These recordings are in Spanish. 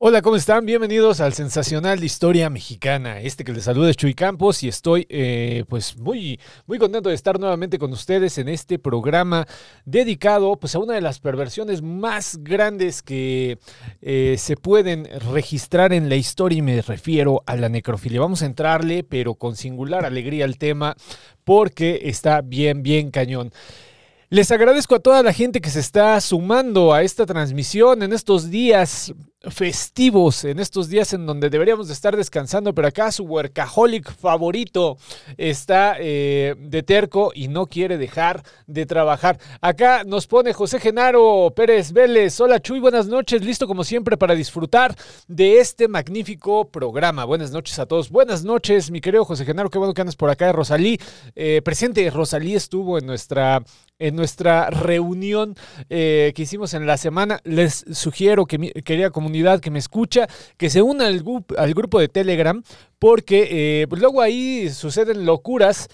Hola, ¿cómo están? Bienvenidos al sensacional de historia mexicana. Este que les saluda es Chuy Campos y estoy eh, pues muy, muy contento de estar nuevamente con ustedes en este programa dedicado pues a una de las perversiones más grandes que eh, se pueden registrar en la historia y me refiero a la necrofilia. Vamos a entrarle pero con singular alegría al tema porque está bien, bien cañón. Les agradezco a toda la gente que se está sumando a esta transmisión en estos días festivos, en estos días en donde deberíamos de estar descansando, pero acá su workaholic favorito está eh, de terco y no quiere dejar de trabajar. Acá nos pone José Genaro Pérez Vélez. Hola Chuy, buenas noches, listo como siempre para disfrutar de este magnífico programa. Buenas noches a todos. Buenas noches, mi querido José Genaro, qué bueno que andas por acá. Rosalí, eh, presente, Rosalí estuvo en nuestra en nuestra reunión eh, que hicimos en la semana. Les sugiero que mi querida comunidad que me escucha, que se una al, al grupo de Telegram, porque eh, pues luego ahí suceden locuras.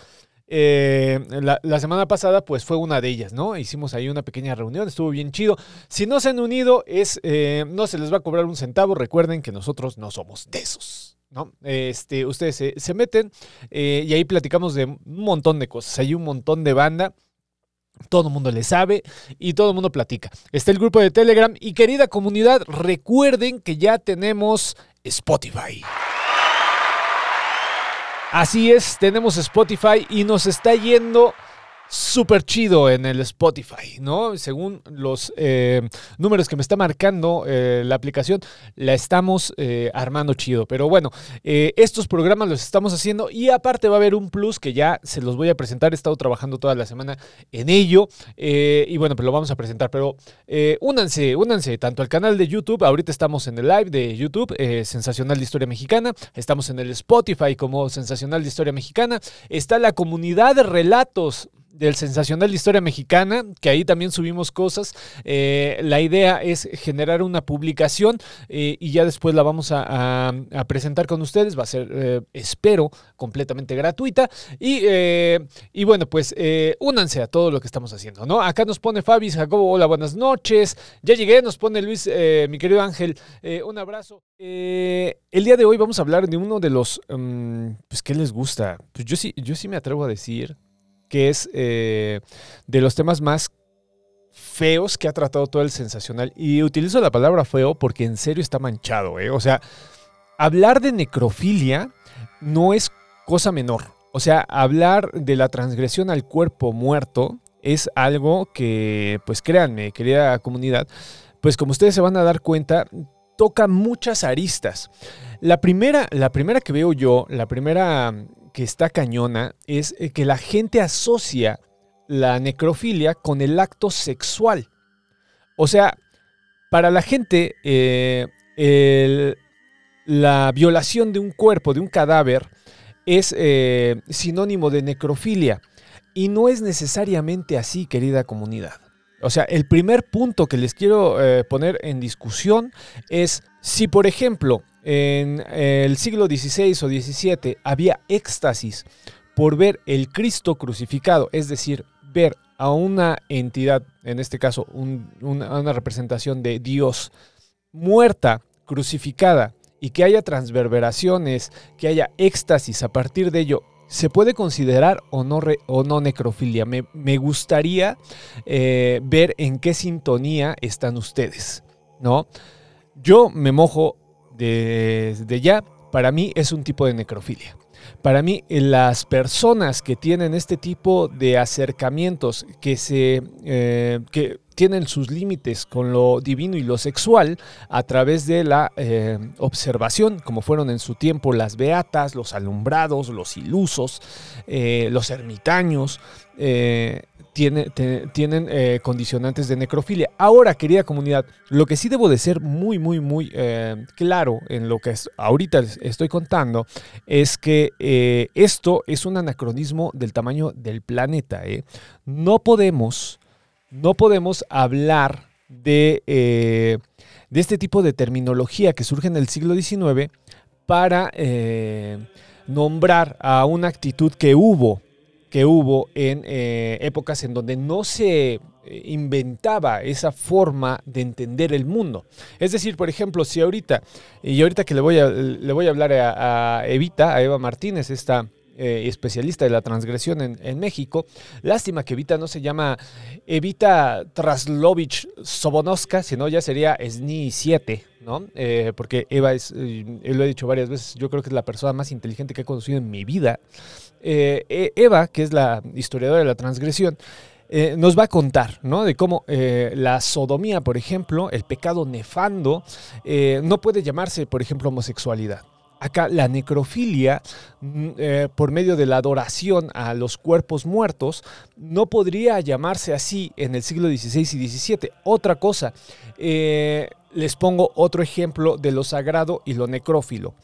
Eh, la, la, semana pasada pues fue una de ellas, ¿no? Hicimos ahí una pequeña reunión, estuvo bien chido. Si no se han unido, es, no se les va a cobrar un centavo. Recuerden que nosotros no somos de esos. ¿no? Este, ustedes se, se meten y ahí platicamos de un montón de cosas. Hay un montón de banda. Todo el mundo le sabe y todo el mundo platica. Está el grupo de Telegram y querida comunidad, recuerden que ya tenemos Spotify. Así es, tenemos Spotify y nos está yendo súper chido en el Spotify, ¿no? Según los eh, números que me está marcando eh, la aplicación, la estamos eh, armando chido. Pero bueno, estos programas los estamos haciendo y aparte va a haber un plus que ya se los voy a presentar. He estado trabajando toda la semana en ello y bueno, pues lo vamos a presentar. Pero únanse, únanse tanto al canal de YouTube. Ahorita estamos en el live de YouTube, Sensacional de Historia Mexicana. Estamos en el Spotify como Sensacional de Historia Mexicana. Está la comunidad de relatos del sensacional de historia mexicana, que ahí también subimos cosas. Eh, la idea es generar una publicación eh, y ya después la vamos a, presentar con ustedes. Va a ser, eh, espero, completamente gratuita. Y, y bueno, pues únanse a todo lo que estamos haciendo, ¿no? Acá nos pone Fabi Jacobo, hola, buenas noches. Ya llegué, nos pone Luis, mi querido Ángel, un abrazo. el día de hoy vamos a hablar de uno de los, um, pues, ¿qué les gusta? Pues yo sí, yo sí me atrevo a decir que es eh, de los temas más feos que ha tratado todo el sensacional. Y utilizo la palabra feo porque en serio está manchado. ¿eh? O sea, hablar de necrofilia no es cosa menor. O sea, hablar de la transgresión al cuerpo muerto es algo que, pues créanme, querida comunidad, pues como ustedes se van a dar cuenta, toca muchas aristas. La primera, la primera que veo yo, la primera que está cañona es eh, que la gente asocia la necrofilia con el acto sexual. O sea, para la gente, eh, la violación de un cuerpo, de un cadáver, es eh, sinónimo de necrofilia. Y no es necesariamente así, querida comunidad. O sea, el primer punto que les quiero poner en discusión es si, por ejemplo, en el siglo XVI o XVII había éxtasis por ver el Cristo crucificado, es decir, ver a una entidad, en este caso un, una, representación de Dios, muerta, crucificada, y que haya transverberaciones, que haya éxtasis a partir de ello, ¿se puede considerar o no, o no necrofilia? Me, me gustaría eh, ver en qué sintonía están ustedes, ¿no? Yo me mojo desde de ya, para mí es un tipo de necrofilia. Para mí, las personas que tienen este tipo de acercamientos, que, se, eh, que tienen sus límites con lo divino y lo sexual a través de la eh, observación, como fueron en su tiempo las beatas, los alumbrados, los ilusos, eh, los ermitaños, eh, tienen eh, condicionantes de necrofilia. Ahora, querida comunidad, lo que sí debo de ser muy, muy, muy eh, claro en lo que es, ahorita estoy contando es que eh, esto es un anacronismo del tamaño del planeta. No podemos, no podemos hablar de, este tipo de terminología que surge en el siglo XIX para nombrar a una actitud que hubo que hubo en eh, épocas en donde no se eh, inventaba esa forma de entender el mundo. Es decir, por ejemplo, si ahorita, y ahorita que le voy a, le voy a hablar a, Evita, a Eva Martínez, esta eh, especialista de la transgresión en, México. Lástima que Evita no se llama Evita Traslovich Sobonoska, sino ya sería SNI 7, ¿no? Eh, porque Eva es, lo he dicho varias veces, yo creo que es la persona más inteligente que he conocido en mi vida. Eva, que es la historiadora de la transgresión, eh, nos va a contar, ¿no? De cómo eh, la sodomía, por ejemplo, el pecado nefando, eh, no puede llamarse, por ejemplo, homosexualidad. Acá la necrofilia, mm, por medio de la adoración a los cuerpos muertos, no podría llamarse así en el siglo XVI y XVII. Otra cosa, les pongo otro ejemplo de lo sagrado y lo necrófilo.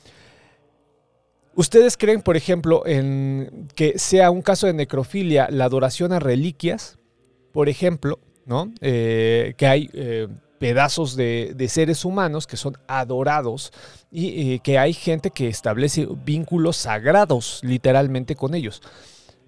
¿Ustedes creen, por ejemplo, en que sea un caso de necrofilia la adoración a reliquias? Por ejemplo, ¿no? Eh, que hay eh, pedazos de, seres humanos que son adorados y eh, que hay gente que establece vínculos sagrados literalmente con ellos.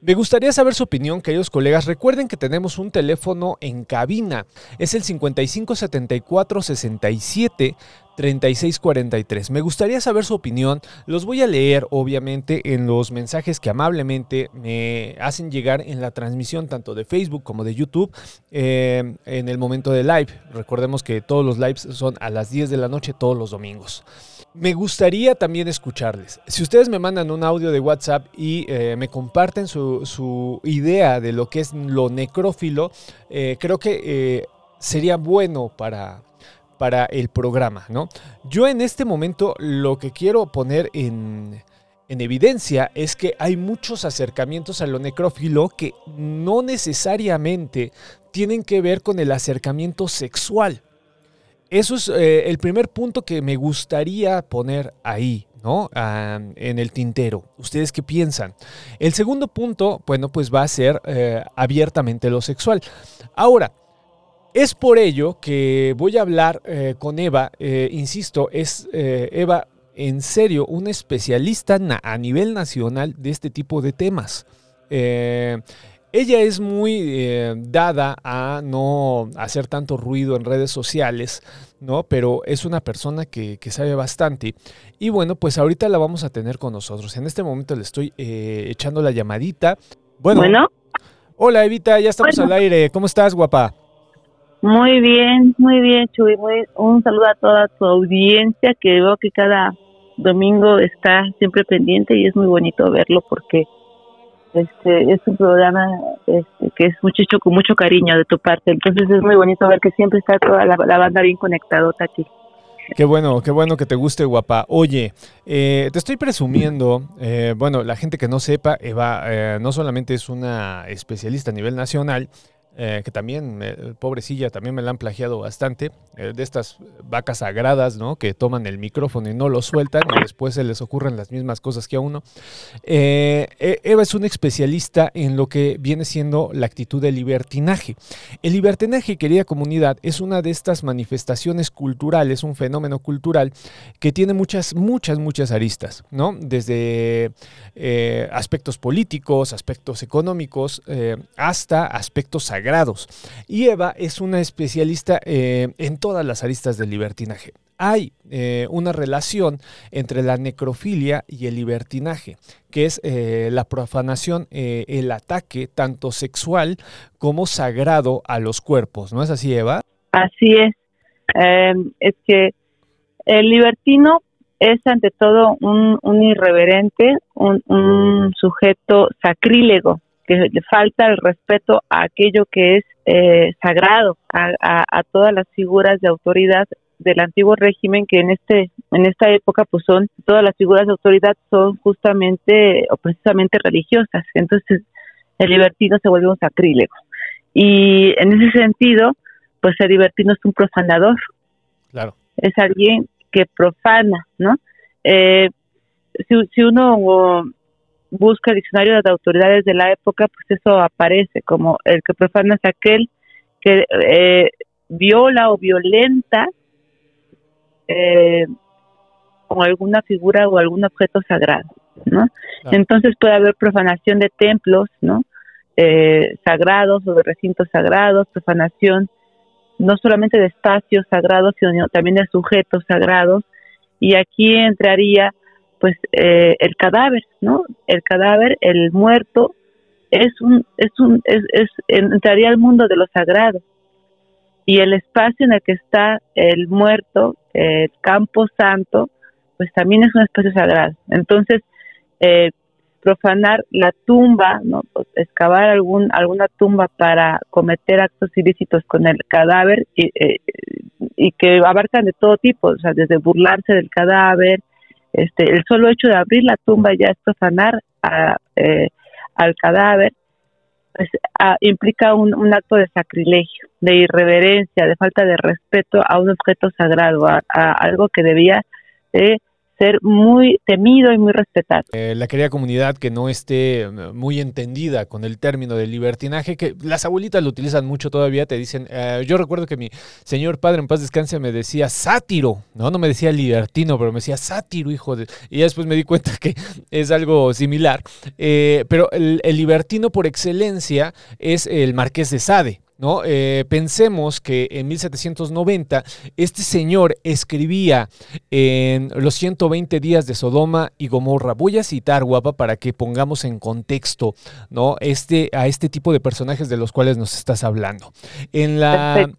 Me gustaría saber su opinión, queridos colegas. Recuerden que tenemos un teléfono en cabina. Es el 5574 67 3643. Me gustaría saber su opinión. Los voy a leer, obviamente, en los mensajes que amablemente me hacen llegar en la transmisión tanto de Facebook como de YouTube eh, en el momento de live. Recordemos que todos los lives son a las 10 de la noche todos los domingos. Me gustaría también escucharles. Si ustedes me mandan un audio de WhatsApp y eh, me comparten su, idea de lo que es lo necrófilo, eh, creo que sería bueno para para el programa, ¿no? Yo en este momento lo que quiero poner en, evidencia es que hay muchos acercamientos a lo necrófilo que no necesariamente tienen que ver con el acercamiento sexual. Eso es eh, el primer punto que me gustaría poner ahí, ¿no? Ah, en el tintero. ¿Ustedes qué piensan? El segundo punto, bueno, pues va a ser eh, abiertamente lo sexual. Ahora, es por ello que voy a hablar eh, con Eva, eh, insisto, es eh, Eva en serio una especialista a nivel nacional de este tipo de temas. ella es muy dada a no hacer tanto ruido en redes sociales, ¿no? Pero es una persona que, sabe bastante. Y bueno, pues ahorita la vamos a tener con nosotros. En este momento le estoy echando la llamadita. Bueno. Hola Evita, ya estamos al aire. ¿Cómo estás, guapa? Muy bien, muy bien, Chuy. Muy, un saludo a toda tu audiencia que veo que cada domingo está siempre pendiente y es muy bonito verlo porque este es un programa este, que es mucho con mucho cariño de tu parte. Entonces es muy bonito ver que siempre está toda la, banda bien conectadota aquí. Qué bueno, qué bueno que te guste, guapa. Oye, eh, te estoy presumiendo, eh, bueno, la gente que no sepa, Eva eh, no solamente es una especialista a nivel nacional, eh, que también, pobrecilla, también me la han plagiado bastante, eh, de estas vacas sagradas, ¿no? Que toman el micrófono y no lo sueltan y después se les ocurren las mismas cosas que a uno. Eh, Eva es una especialista en lo que viene siendo la actitud de libertinaje. El libertinaje, querida comunidad, es una de estas manifestaciones culturales, un fenómeno cultural que tiene muchas, muchas, muchas aristas, ¿no? Desde aspectos políticos, aspectos económicos, hasta aspectos sagrados y Eva es una especialista eh, en todas las aristas del libertinaje. Hay eh, una relación entre la necrofilia y el libertinaje, que es eh, la profanación, el ataque tanto sexual como sagrado a los cuerpos. ¿No es así, Eva? Así es. Em, es que el libertino es ante todo un, irreverente, un, sujeto sacrílego, le falta el respeto a aquello que es eh, sagrado, a, todas las figuras de autoridad del antiguo régimen que en este en esta época pues son todas las figuras de autoridad son justamente o precisamente religiosas. Entonces el libertino se vuelve un sacrílego. Y en ese sentido pues el libertino es un profanador. Claro. Es alguien que profana no eh, si, si uno busca el diccionario de autoridades de la época, pues eso aparece como el que profana es aquel que eh, viola o violenta eh, con alguna figura o algún objeto sagrado, ¿no? Entonces puede haber profanación de templos, ¿no? eh, sagrados o de recintos sagrados, profanación no solamente de espacios sagrados, sino también de sujetos sagrados. Y aquí entraría pues eh, el cadáver, ¿no? El cadáver, el muerto, es un, es un, es, es, entraría al mundo de lo sagrado. Y el espacio en el que está el muerto, el campo santo, pues también es un espacio sagrado. Entonces, eh, profanar la tumba, ¿no? Pues, excavar algún, alguna tumba para cometer actos ilícitos con el cadáver y, eh, y que abarcan de todo tipo, o sea, desde burlarse del cadáver, este, el solo hecho de abrir la tumba ya es profanar a, eh, al cadáver, pues, implica un, un, acto de sacrilegio, de irreverencia, de falta de respeto a un objeto sagrado, a, a algo que debía de ser muy temido y muy respetado. Eh, la querida comunidad que no esté eh, muy entendida con el término de libertinaje, que las abuelitas lo utilizan mucho todavía, te dicen, eh, yo recuerdo que mi señor padre en paz descanse me decía sátiro, no, no me decía libertino, pero me decía sátiro, hijo de... Y después me di cuenta que es algo similar, pero el libertino por excelencia es el marqués de Sade. ¿No? Eh, pensemos que en 1790 este señor escribía en los 120 días de Sodoma y Gomorra. Voy a citar, guapa, para que pongamos en contexto ¿no? este, a este tipo de personajes de los cuales nos estás hablando. En, la,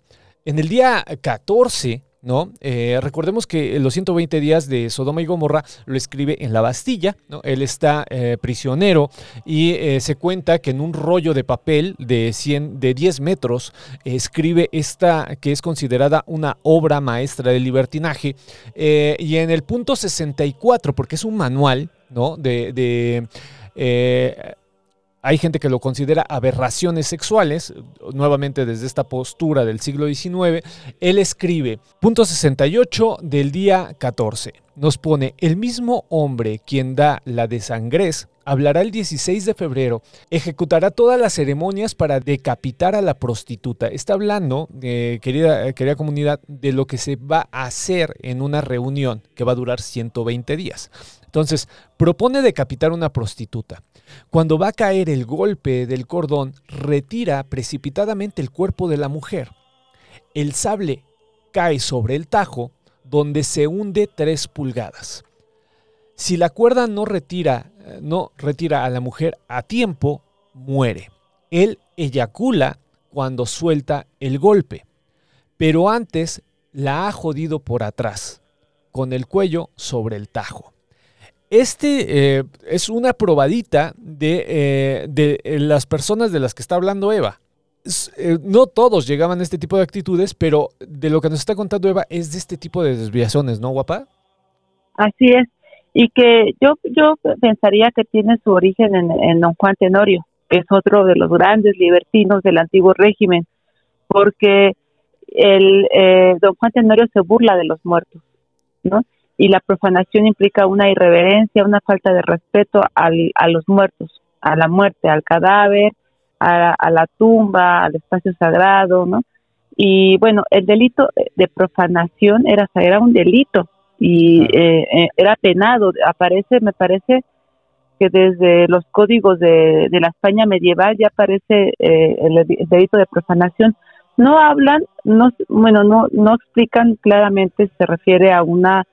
en el día 14 ¿no? Eh, recordemos que los 120 días de Sodoma y Gomorra lo escribe en la Bastilla, ¿no? Él está eh, prisionero y eh, se cuenta que en un rollo de papel de, 100, de 10 metros escribe esta que es considerada una obra maestra del libertinaje y en el punto 64, porque es un manual, ¿no? De... de hay gente que lo considera aberraciones sexuales, nuevamente desde esta postura del siglo XIX. Él escribe, punto 68 del día 14. Nos pone, el mismo hombre quien da la de sangres hablará el 16 de febrero, ejecutará todas las ceremonias para decapitar a la prostituta. Está hablando, eh, querida, querida comunidad, de lo que se va a hacer en una reunión que va a durar 120 días. Entonces, propone decapitar una prostituta. Cuando va a caer el golpe del cordón, retira precipitadamente el cuerpo de la mujer. El sable cae sobre el tajo, donde se hunde tres pulgadas. Si la cuerda no retira, no retira a la mujer a tiempo, muere. Él eyacula cuando suelta el golpe, pero antes la ha jodido por atrás, con el cuello sobre el tajo. Este eh, es una probadita de, eh, de, eh, las personas de las que está hablando Eva. no todos llegaban a este tipo de actitudes, pero de lo que nos está contando Eva es de este tipo de desviaciones, ¿no, guapa? Así es. Y que yo, yo pensaría que tiene su origen en, don Juan Tenorio, que es otro de los grandes libertinos del antiguo régimen, porque el don Juan Tenorio se burla de los muertos, ¿no? Y la profanación implica una irreverencia, una falta de respeto al, a los muertos, a la muerte, al cadáver, a, la tumba, al espacio sagrado, ¿no? Y bueno, el delito de profanación era, era un delito y eh, eh, era penado. Aparece, me parece que desde los códigos de, de la España medieval ya aparece eh, el, delito de profanación. No hablan, no, bueno, no, no explican claramente, se refiere a una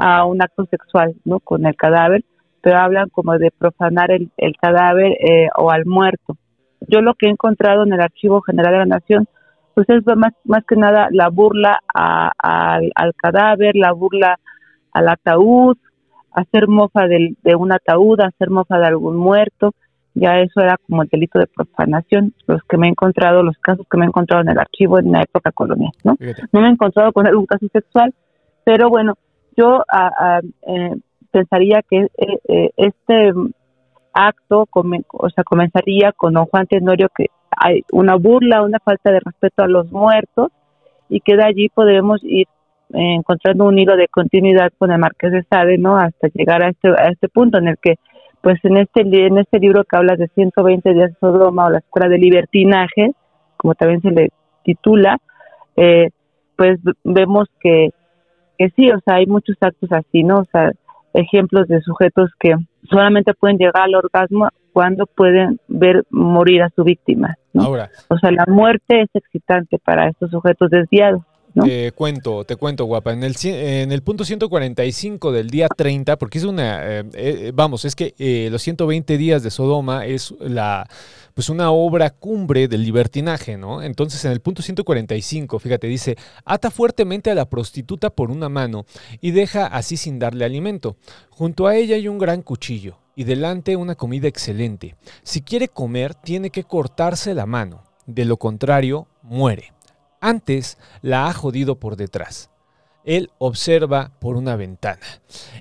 a un acto sexual ¿no? con el cadáver, pero hablan como de profanar el, el cadáver eh, o al muerto. Yo lo que he encontrado en el Archivo General de la Nación, pues es más, más que nada la burla al, cadáver, la burla al ataúd, hacer mofa del, de un ataúd, hacer mofa de algún muerto, ya eso era como el delito de profanación, los que me he encontrado, los casos que me he encontrado en el archivo en la época colonial, ¿no? No me he encontrado con algún caso sexual, pero bueno, yo eh, pensaría que eh, eh, este acto o sea, comenzaría con don Juan Tenorio que hay una burla, una falta de respeto a los muertos y que de allí podemos ir encontrando un hilo de continuidad con el Marqués de Sade, ¿no? Hasta llegar a este a este punto en el que pues en este en este libro que habla de 120 días de Sodoma o la escuela de libertinaje, como también se le titula, pues vemos que que sí, o sea, hay muchos actos así, ¿no? O sea, ejemplos de sujetos que solamente pueden llegar al orgasmo cuando pueden ver morir a su víctima. Ahora, o sea, la muerte es excitante para estos sujetos desviados. Te cuento, te cuento, guapa. En el, punto 145 del día 30, porque es una, eh, eh, vamos, es que eh, los 120 días de Sodoma es la, pues una obra cumbre del libertinaje, ¿no? Entonces en el punto 145, fíjate, dice, ata fuertemente a la prostituta por una mano y deja así sin darle alimento. Junto a ella hay un gran cuchillo y delante una comida excelente. Si quiere comer, tiene que cortarse la mano. De lo contrario, muere. Antes la ha jodido por detrás. Él observa por una ventana.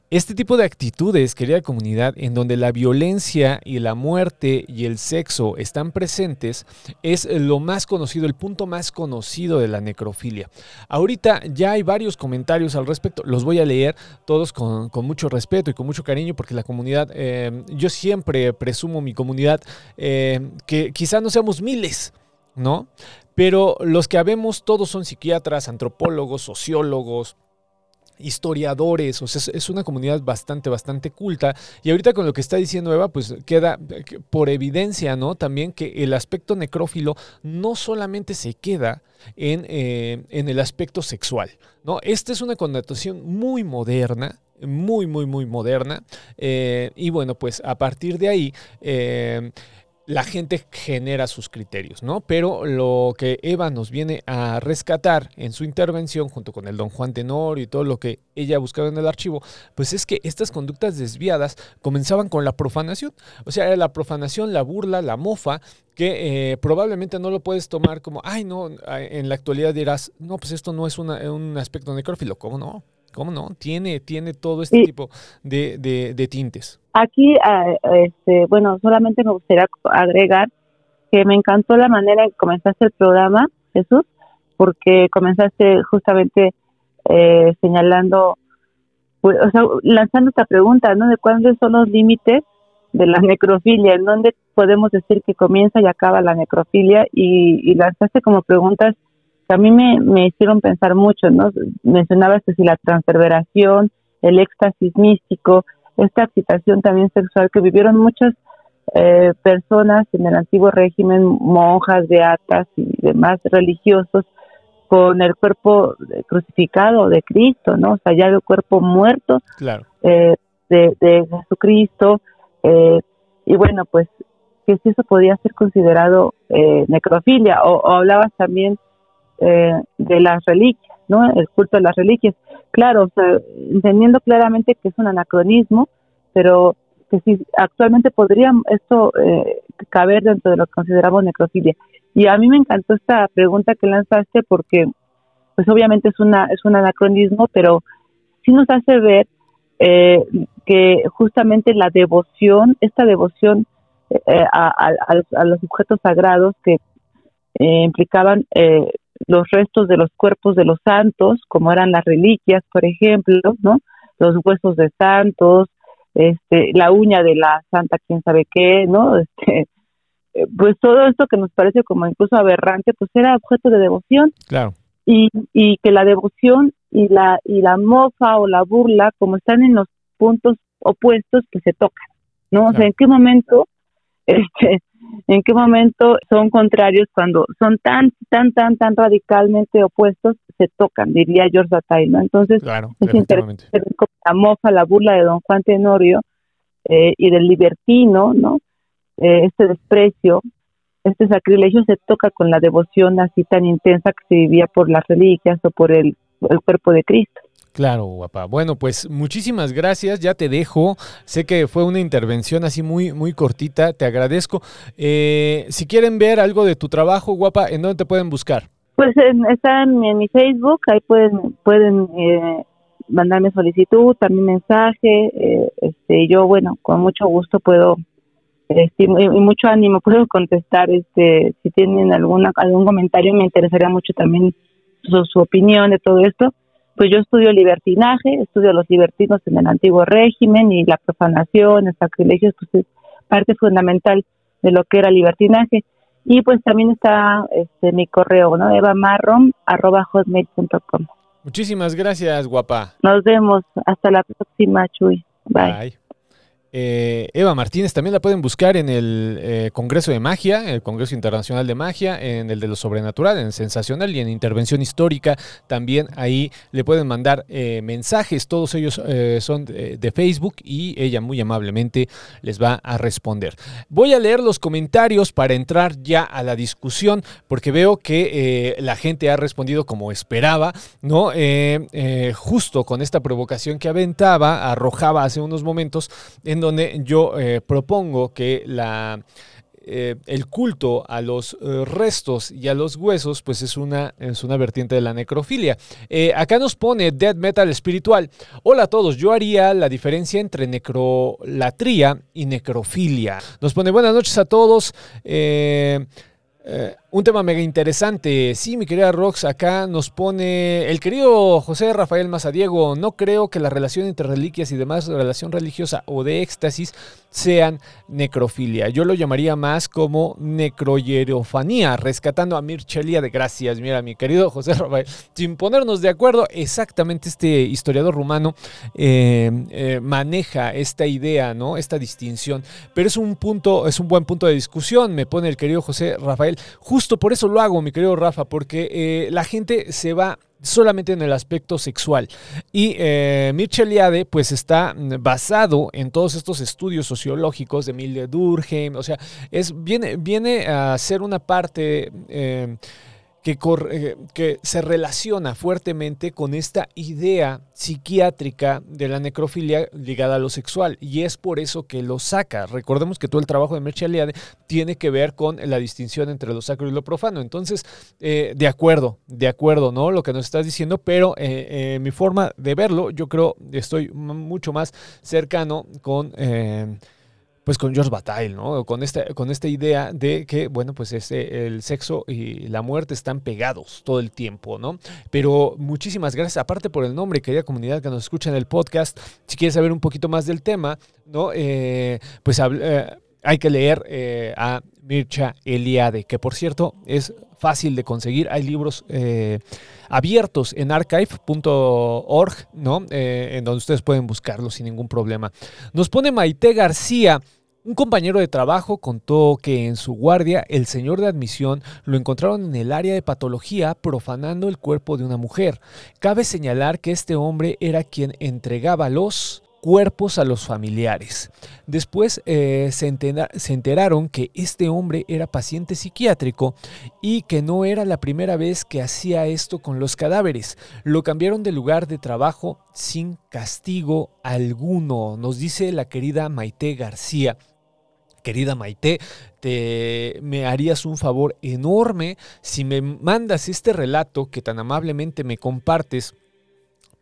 Este tipo de actitudes, querida comunidad, en donde la violencia y la muerte y el sexo están presentes, es lo más conocido, el punto más conocido de la necrofilia. Ahorita ya hay varios comentarios al respecto, los voy a leer todos con, mucho respeto y con mucho cariño, porque la comunidad, eh, yo siempre presumo mi comunidad, eh, que quizá no seamos miles, ¿no? Pero los que habemos todos son psiquiatras, antropólogos, sociólogos, historiadores, o sea, es una comunidad bastante, bastante culta. Y ahorita con lo que está diciendo Eva, pues queda por evidencia, ¿no? También que el aspecto necrófilo no solamente se queda en, eh, en el aspecto sexual, ¿no? Esta es una connotación muy moderna, muy, muy, muy moderna. Eh, y bueno, pues a partir de ahí... Eh, la gente genera sus criterios, ¿no? Pero lo que Eva nos viene a rescatar en su intervención, junto con el don Juan Tenor y todo lo que ella buscaba en el archivo, pues es que estas conductas desviadas comenzaban con la profanación. O sea, era la profanación, la burla, la mofa, que eh, probablemente no lo puedes tomar como, ay, no, en la actualidad dirás, no, pues esto no es un aspecto necrófilo, ¿cómo no? ¿Cómo no? Tiene, tiene todo este tipo de, de, tintes. Aquí, ah, este, bueno, solamente me gustaría agregar que me encantó la manera en que comenzaste el programa, Jesús, porque comenzaste justamente eh, señalando, pues, o sea, lanzando esta pregunta, ¿no? De cuáles son los límites de la necrofilia, en dónde podemos decir que comienza y acaba la necrofilia, y, y lanzaste como preguntas a mí me, me hicieron pensar mucho, ¿no? Mencionabas que si la transverberación, el éxtasis místico, esta excitación también sexual que vivieron muchas eh, personas en el antiguo régimen, monjas, beatas y demás religiosos, con el cuerpo crucificado de Cristo, ¿no? O sea, ya el cuerpo muerto eh, de, de, Jesucristo. Eh, y bueno, pues que si eso podía ser considerado necrofilia. O, o hablabas también eh, de las reliquias, ¿no? El culto de las reliquias. Claro, entendiendo claramente que es un anacronismo, pero que si actualmente podría esto eh, caber dentro de lo que consideramos necrofilia. Y a mí me encantó esta pregunta que lanzaste porque, pues obviamente es una es un anacronismo, pero sí nos hace ver eh, que justamente la devoción, esta devoción a, a, los objetos sagrados que implicaban los restos de los cuerpos de los santos, como eran las reliquias, por ejemplo, ¿no? Los huesos de santos, este, la uña de la santa, quién sabe qué, ¿no? Este, eh, pues todo esto que nos parece como incluso aberrante, pues era objeto de devoción. Claro. Y, y que la devoción y la, y la mofa o la burla, como están en los puntos opuestos, que se tocan, ¿no? O sea, ¿en qué momento este, en qué momento son contrarios cuando son tan, tan, tan, tan radicalmente opuestos, se tocan, diría George Bataille, ¿no? Entonces, es interesante la mofa, la burla de don Juan Tenorio eh, y del libertino, ¿no? Eh, este desprecio, este sacrilegio se toca con la devoción así tan intensa que se vivía por las reliquias o por el cuerpo de Cristo. Claro, guapa. Bueno, pues muchísimas gracias. Ya te dejo. Sé que fue una intervención así muy, muy cortita. Te agradezco. Eh, si quieren ver algo de tu trabajo, guapa, ¿en dónde te pueden buscar? Pues está en, mi Facebook. Ahí pueden pueden eh, mandarme solicitud, también mensaje. Eh, este, yo, bueno, con mucho gusto puedo este, y mucho ánimo puedo contestar. Este, si tienen alguna algún comentario, me interesaría mucho también su, su opinión de todo esto pues yo estudio libertinaje, estudio los libertinos en el antiguo régimen y la profanación, el sacrilegio, pues es parte fundamental de lo que era libertinaje. Y pues también está este, mi correo, ¿no? evamarrom.hotmail.com. Muchísimas gracias, guapa. Nos vemos. Hasta la próxima, Chuy. Bye. Eh, Eva Martínez también la pueden buscar en el eh, Congreso de Magia, el Congreso Internacional de Magia, en el de lo sobrenatural, en Sensacional y en Intervención Histórica. También ahí le pueden mandar eh, mensajes. Todos ellos son de, Facebook y ella muy amablemente les va a responder. Voy a leer los comentarios para entrar ya a la discusión porque veo que la gente ha respondido como esperaba, ¿no? justo con esta provocación que aventaba, arrojaba hace unos momentos en donde yo eh, propongo que la, eh, el culto a los eh, restos y a los huesos, pues es una, es una vertiente de la necrofilia. acá nos pone Dead Metal Espiritual. Hola a todos, yo haría la diferencia entre necrolatría y necrofilia. Nos pone buenas noches a todos. Un tema mega interesante. Sí, mi querida Rox, acá nos pone el querido José Rafael Mazadiego. No creo que la relación entre reliquias y demás relación religiosa o de éxtasis sean necrofilia. Yo lo llamaría más como necroyerofanía, rescatando a Mirchelia de gracias. Mira, mi querido José Rafael, sin ponernos de acuerdo, exactamente este historiador rumano eh, eh, maneja esta idea, ¿no? Esta distinción. Pero es un punto, es un buen punto de discusión, me pone el querido José Rafael. Por eso lo hago, mi querido Rafa, porque eh, la gente se va solamente en el aspecto sexual. Y eh, Mircea pues está basado en todos estos estudios sociológicos de Emile Durkheim, o sea, es, viene, viene a ser una parte... Eh, que, eh, que, se relaciona fuertemente con esta idea psiquiátrica de la necrofilia ligada a lo sexual y es por eso que lo saca. Recordemos que todo el trabajo de Merche Aliade tiene que ver con la distinción entre lo sacro y lo profano. Entonces, eh, de acuerdo, de acuerdo, ¿no? Lo que nos estás diciendo, pero eh, mi forma de verlo, yo creo, estoy mucho más cercano con pues con George Bataille, ¿no? Con esta, con esta idea de que, bueno, pues este, el sexo y la muerte están pegados todo el tiempo, ¿no? Pero muchísimas gracias, aparte por el nombre, querida comunidad que nos escucha en el podcast, si quieres saber un poquito más del tema, ¿no? Eh, pues eh, hay que leer eh, a Mircha Eliade, que por cierto es fácil de conseguir, hay libros abiertos en archive.org, ¿no? en donde ustedes pueden buscarlos sin ningún problema. Nos pone Maite García. Un compañero de trabajo contó que en su guardia el señor de admisión lo encontraron en el área de patología profanando el cuerpo de una mujer. Cabe señalar que este hombre era quien entregaba los cuerpos a los familiares. Después eh, se, se, enteraron que este hombre era paciente psiquiátrico y que no era la primera vez que hacía esto con los cadáveres. Lo cambiaron de lugar de trabajo sin castigo alguno, nos dice la querida Maite García. Querida Maite, te me harías un favor enorme si me mandas este relato que tan amablemente me compartes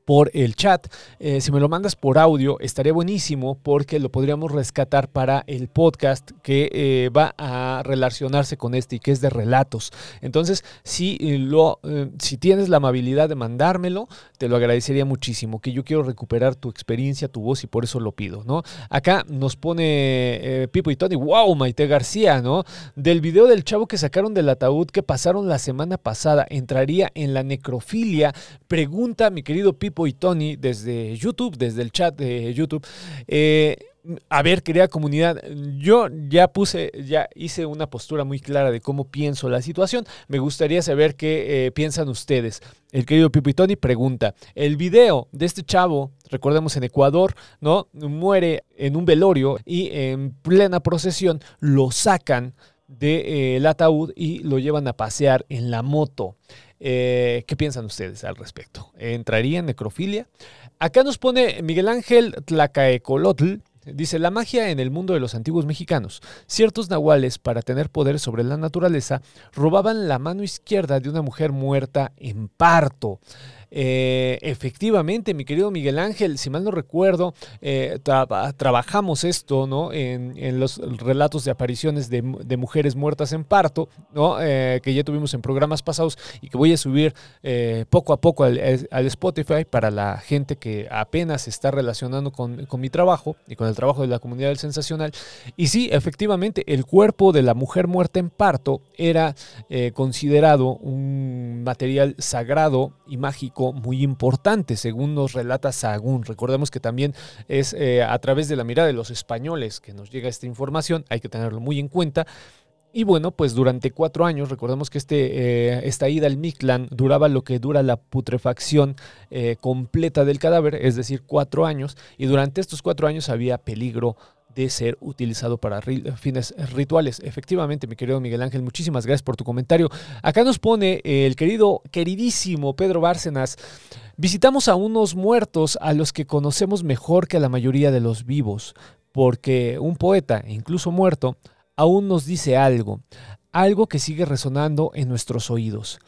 por el chat. Eh, si me lo mandas por audio, estaría buenísimo porque lo podríamos rescatar para el podcast que eh, va a relacionarse con este y que es de relatos. Entonces, si, eh, lo, si tienes la amabilidad de mandármelo, te lo agradecería muchísimo, que yo quiero recuperar tu experiencia, tu voz y por eso lo pido, ¿no? Acá nos pone Pipo y Tony, wow, Maite García, ¿no? Del video del chavo que sacaron del ataúd que pasaron la semana pasada, entraría en la necrofilia. Pregunta mi querido Pipo y Tony desde YouTube, desde el chat de YouTube. Eh, a ver, querida comunidad, yo ya puse, ya hice una postura muy clara de cómo pienso la situación. Me gustaría saber qué eh, piensan ustedes. El querido Pipo y Tony pregunta, el video de este chavo, recordemos en Ecuador, ¿no? Muere en un velorio y en plena procesión lo sacan del eh, ataúd y lo llevan a pasear en la moto. Eh, ¿Qué piensan ustedes al respecto? ¿Entraría en necrofilia? Acá nos pone Miguel Ángel Tlacaecolotl. Dice, la magia en el mundo de los antiguos mexicanos. Ciertos nahuales, para tener poder sobre la naturaleza, robaban la mano izquierda de una mujer muerta en parto. Eh, efectivamente, mi querido Miguel Ángel, si mal no recuerdo, eh, trabajamos esto ¿no? En, los relatos de apariciones de, mujeres muertas en parto, ¿no? Eh, que ya tuvimos en programas pasados y que voy a subir poco a poco al, Spotify para la gente que apenas está relacionando con, mi trabajo y con el trabajo de la comunidad del sensacional. Y sí, efectivamente, el cuerpo de la mujer muerta en parto era considerado un material sagrado y mágico muy importante, según nos relata Sahagún. Recordemos que también es eh, a través de la mirada de los españoles que nos llega esta información, hay que tenerlo muy en cuenta. Y bueno, pues durante cuatro años, recordemos que este, eh, esta ida al Mictlán duraba lo que dura la putrefacción eh, completa del cadáver, es decir, cuatro años, y durante estos cuatro años había peligro de ser utilizado para fines rituales. Efectivamente, mi querido Miguel Ángel, muchísimas gracias por tu comentario. Acá nos pone el querido, queridísimo Pedro Bárcenas. Visitamos a unos muertos a los que conocemos mejor que a la mayoría de los vivos, porque un poeta, incluso muerto, aún nos dice algo, algo que sigue resonando en nuestros oídos,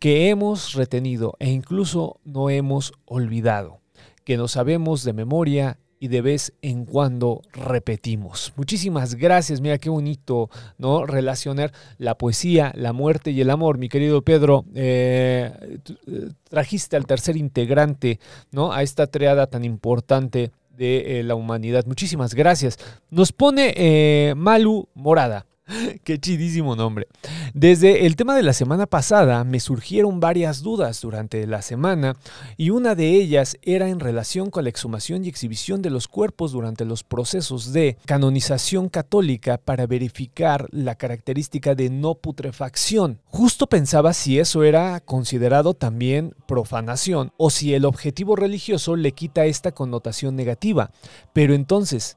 que hemos retenido e incluso no hemos olvidado, que no sabemos de memoria y de vez en cuando repetimos. Muchísimas gracias, mira qué bonito, ¿no? Relacionar la poesía, la muerte y el amor. Mi querido Pedro, eh, eh, trajiste al tercer integrante, ¿no? A esta triada tan importante de eh, la humanidad. Muchísimas gracias. Nos pone Malu Morada. Qué chidísimo nombre. Desde el tema de la semana pasada me surgieron varias dudas durante la semana y una de ellas era en relación con la exhumación y exhibición de los cuerpos durante los procesos de canonización católica para verificar la característica de no putrefacción. Justo pensaba si eso era considerado también profanación o si el objetivo religioso le quita esta connotación negativa. Pero entonces,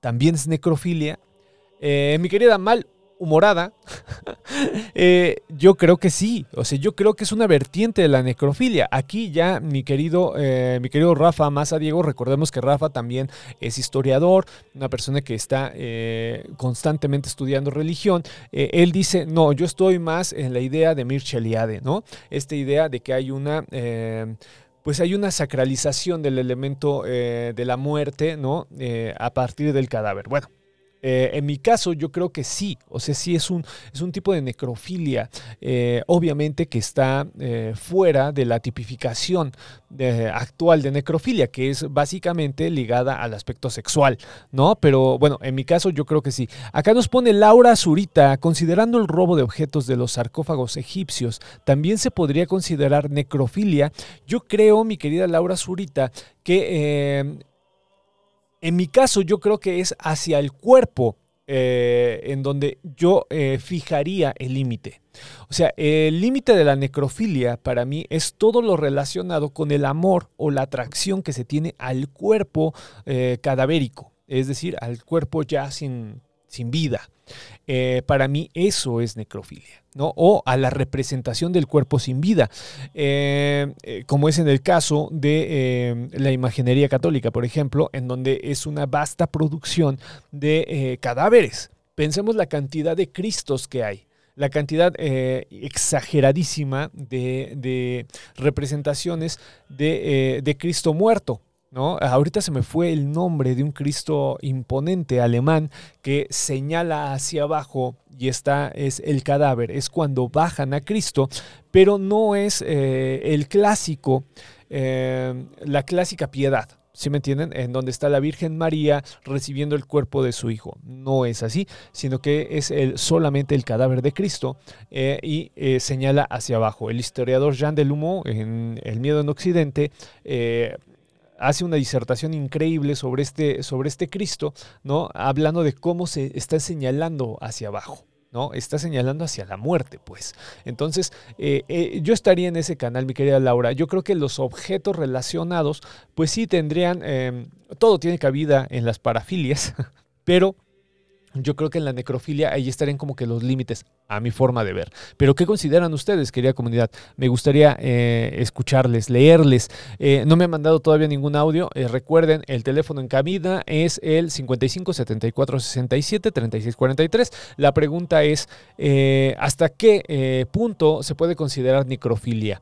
¿también es necrofilia? Eh, mi querida Mal, humorada, eh, yo creo que sí. O sea, yo creo que es una vertiente de la necrofilia. Aquí ya mi querido, eh, mi querido Rafa Massa Diego, recordemos que Rafa también es historiador, una persona que está constantemente estudiando religión. él dice, no, yo estoy más en la idea de Mircea Eliade, ¿no? Esta idea de que hay una pues hay una sacralización del elemento de la muerte, ¿no? a partir del cadáver. Bueno, eh, en mi caso, yo creo que sí, o sea, sí es un, es un tipo de necrofilia, eh, obviamente que está eh, fuera de la tipificación actual de necrofilia, que es básicamente ligada al aspecto sexual, ¿no? Pero bueno, en mi caso yo creo que sí. Acá nos pone Laura Zurita, considerando el robo de objetos de los sarcófagos egipcios, también se podría considerar necrofilia. Yo creo, mi querida Laura Zurita, que en mi caso, yo creo que es hacia el cuerpo eh, en donde yo eh, fijaría el límite. O sea, el límite de la necrofilia para mí es todo lo relacionado con el amor o la atracción que se tiene al cuerpo eh, cadavérico, es decir, al cuerpo ya sin, sin vida. Para mí eso es necrofilia, O a la representación del cuerpo sin vida, eh, eh, como es en el caso de la imaginería católica, por ejemplo, en donde es una vasta producción de cadáveres. Pensemos la cantidad de Cristos que hay la cantidad exageradísima de, representaciones de, Cristo muerto. ¿No? Ahorita se me fue el nombre de un Cristo imponente alemán que señala hacia abajo y está es el cadáver, es cuando bajan a Cristo, pero no es eh, el clásico, eh, la clásica piedad. ¿Sí me entienden? En donde está la Virgen María recibiendo el cuerpo de su hijo. No es así, sino que es el, solamente el cadáver de Cristo eh, y señala hacia abajo. El historiador Jean de Lumeau, en El miedo en Occidente, hace una disertación increíble sobre este, sobre este Cristo, ¿no? Hablando de cómo se está señalando hacia abajo. ¿no? Está señalando hacia la muerte, pues. Entonces, eh, eh, yo estaría en ese canal, mi querida Laura. Yo creo que los objetos relacionados, pues sí tendrían, em, todo tiene cabida en las parafilias, pero yo creo que en la necrofilia ahí estarían como que los límites a mi forma de ver. Pero ¿qué consideran ustedes, querida comunidad? Me gustaría eh, escucharles, leerles. Eh, no me han mandado todavía ningún audio. Eh, recuerden, el teléfono en cabina es el 55 74 67 36 43. La pregunta es, ¿hasta qué punto se puede considerar necrofilia?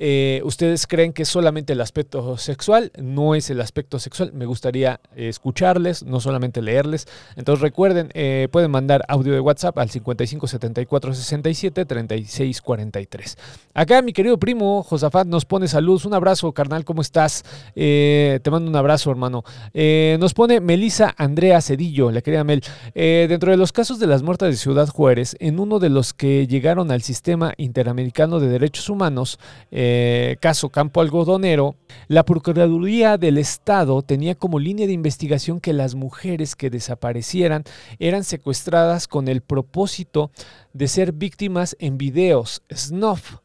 Eh, ¿Ustedes creen que es solamente el aspecto sexual? No es el aspecto sexual. Me gustaría escucharles, no solamente leerles. Entonces recuerden, eh, pueden mandar audio de WhatsApp al 55 74 67 36 43. Acá mi querido primo Josafat nos pone saludos. Un abrazo, carnal, ¿cómo estás? Eh, te mando un abrazo, hermano. nos pone Melisa Andrea Cedillo, la querida Mel. dentro de los casos de las muertas de Ciudad Juárez, en uno de los que llegaron al sistema interamericano de derechos humanos, eh, eh, caso Campo Algodonero, la Procuraduría del Estado tenía como línea de investigación que las mujeres que desaparecieran eran secuestradas con el propósito de ser víctimas en videos snuff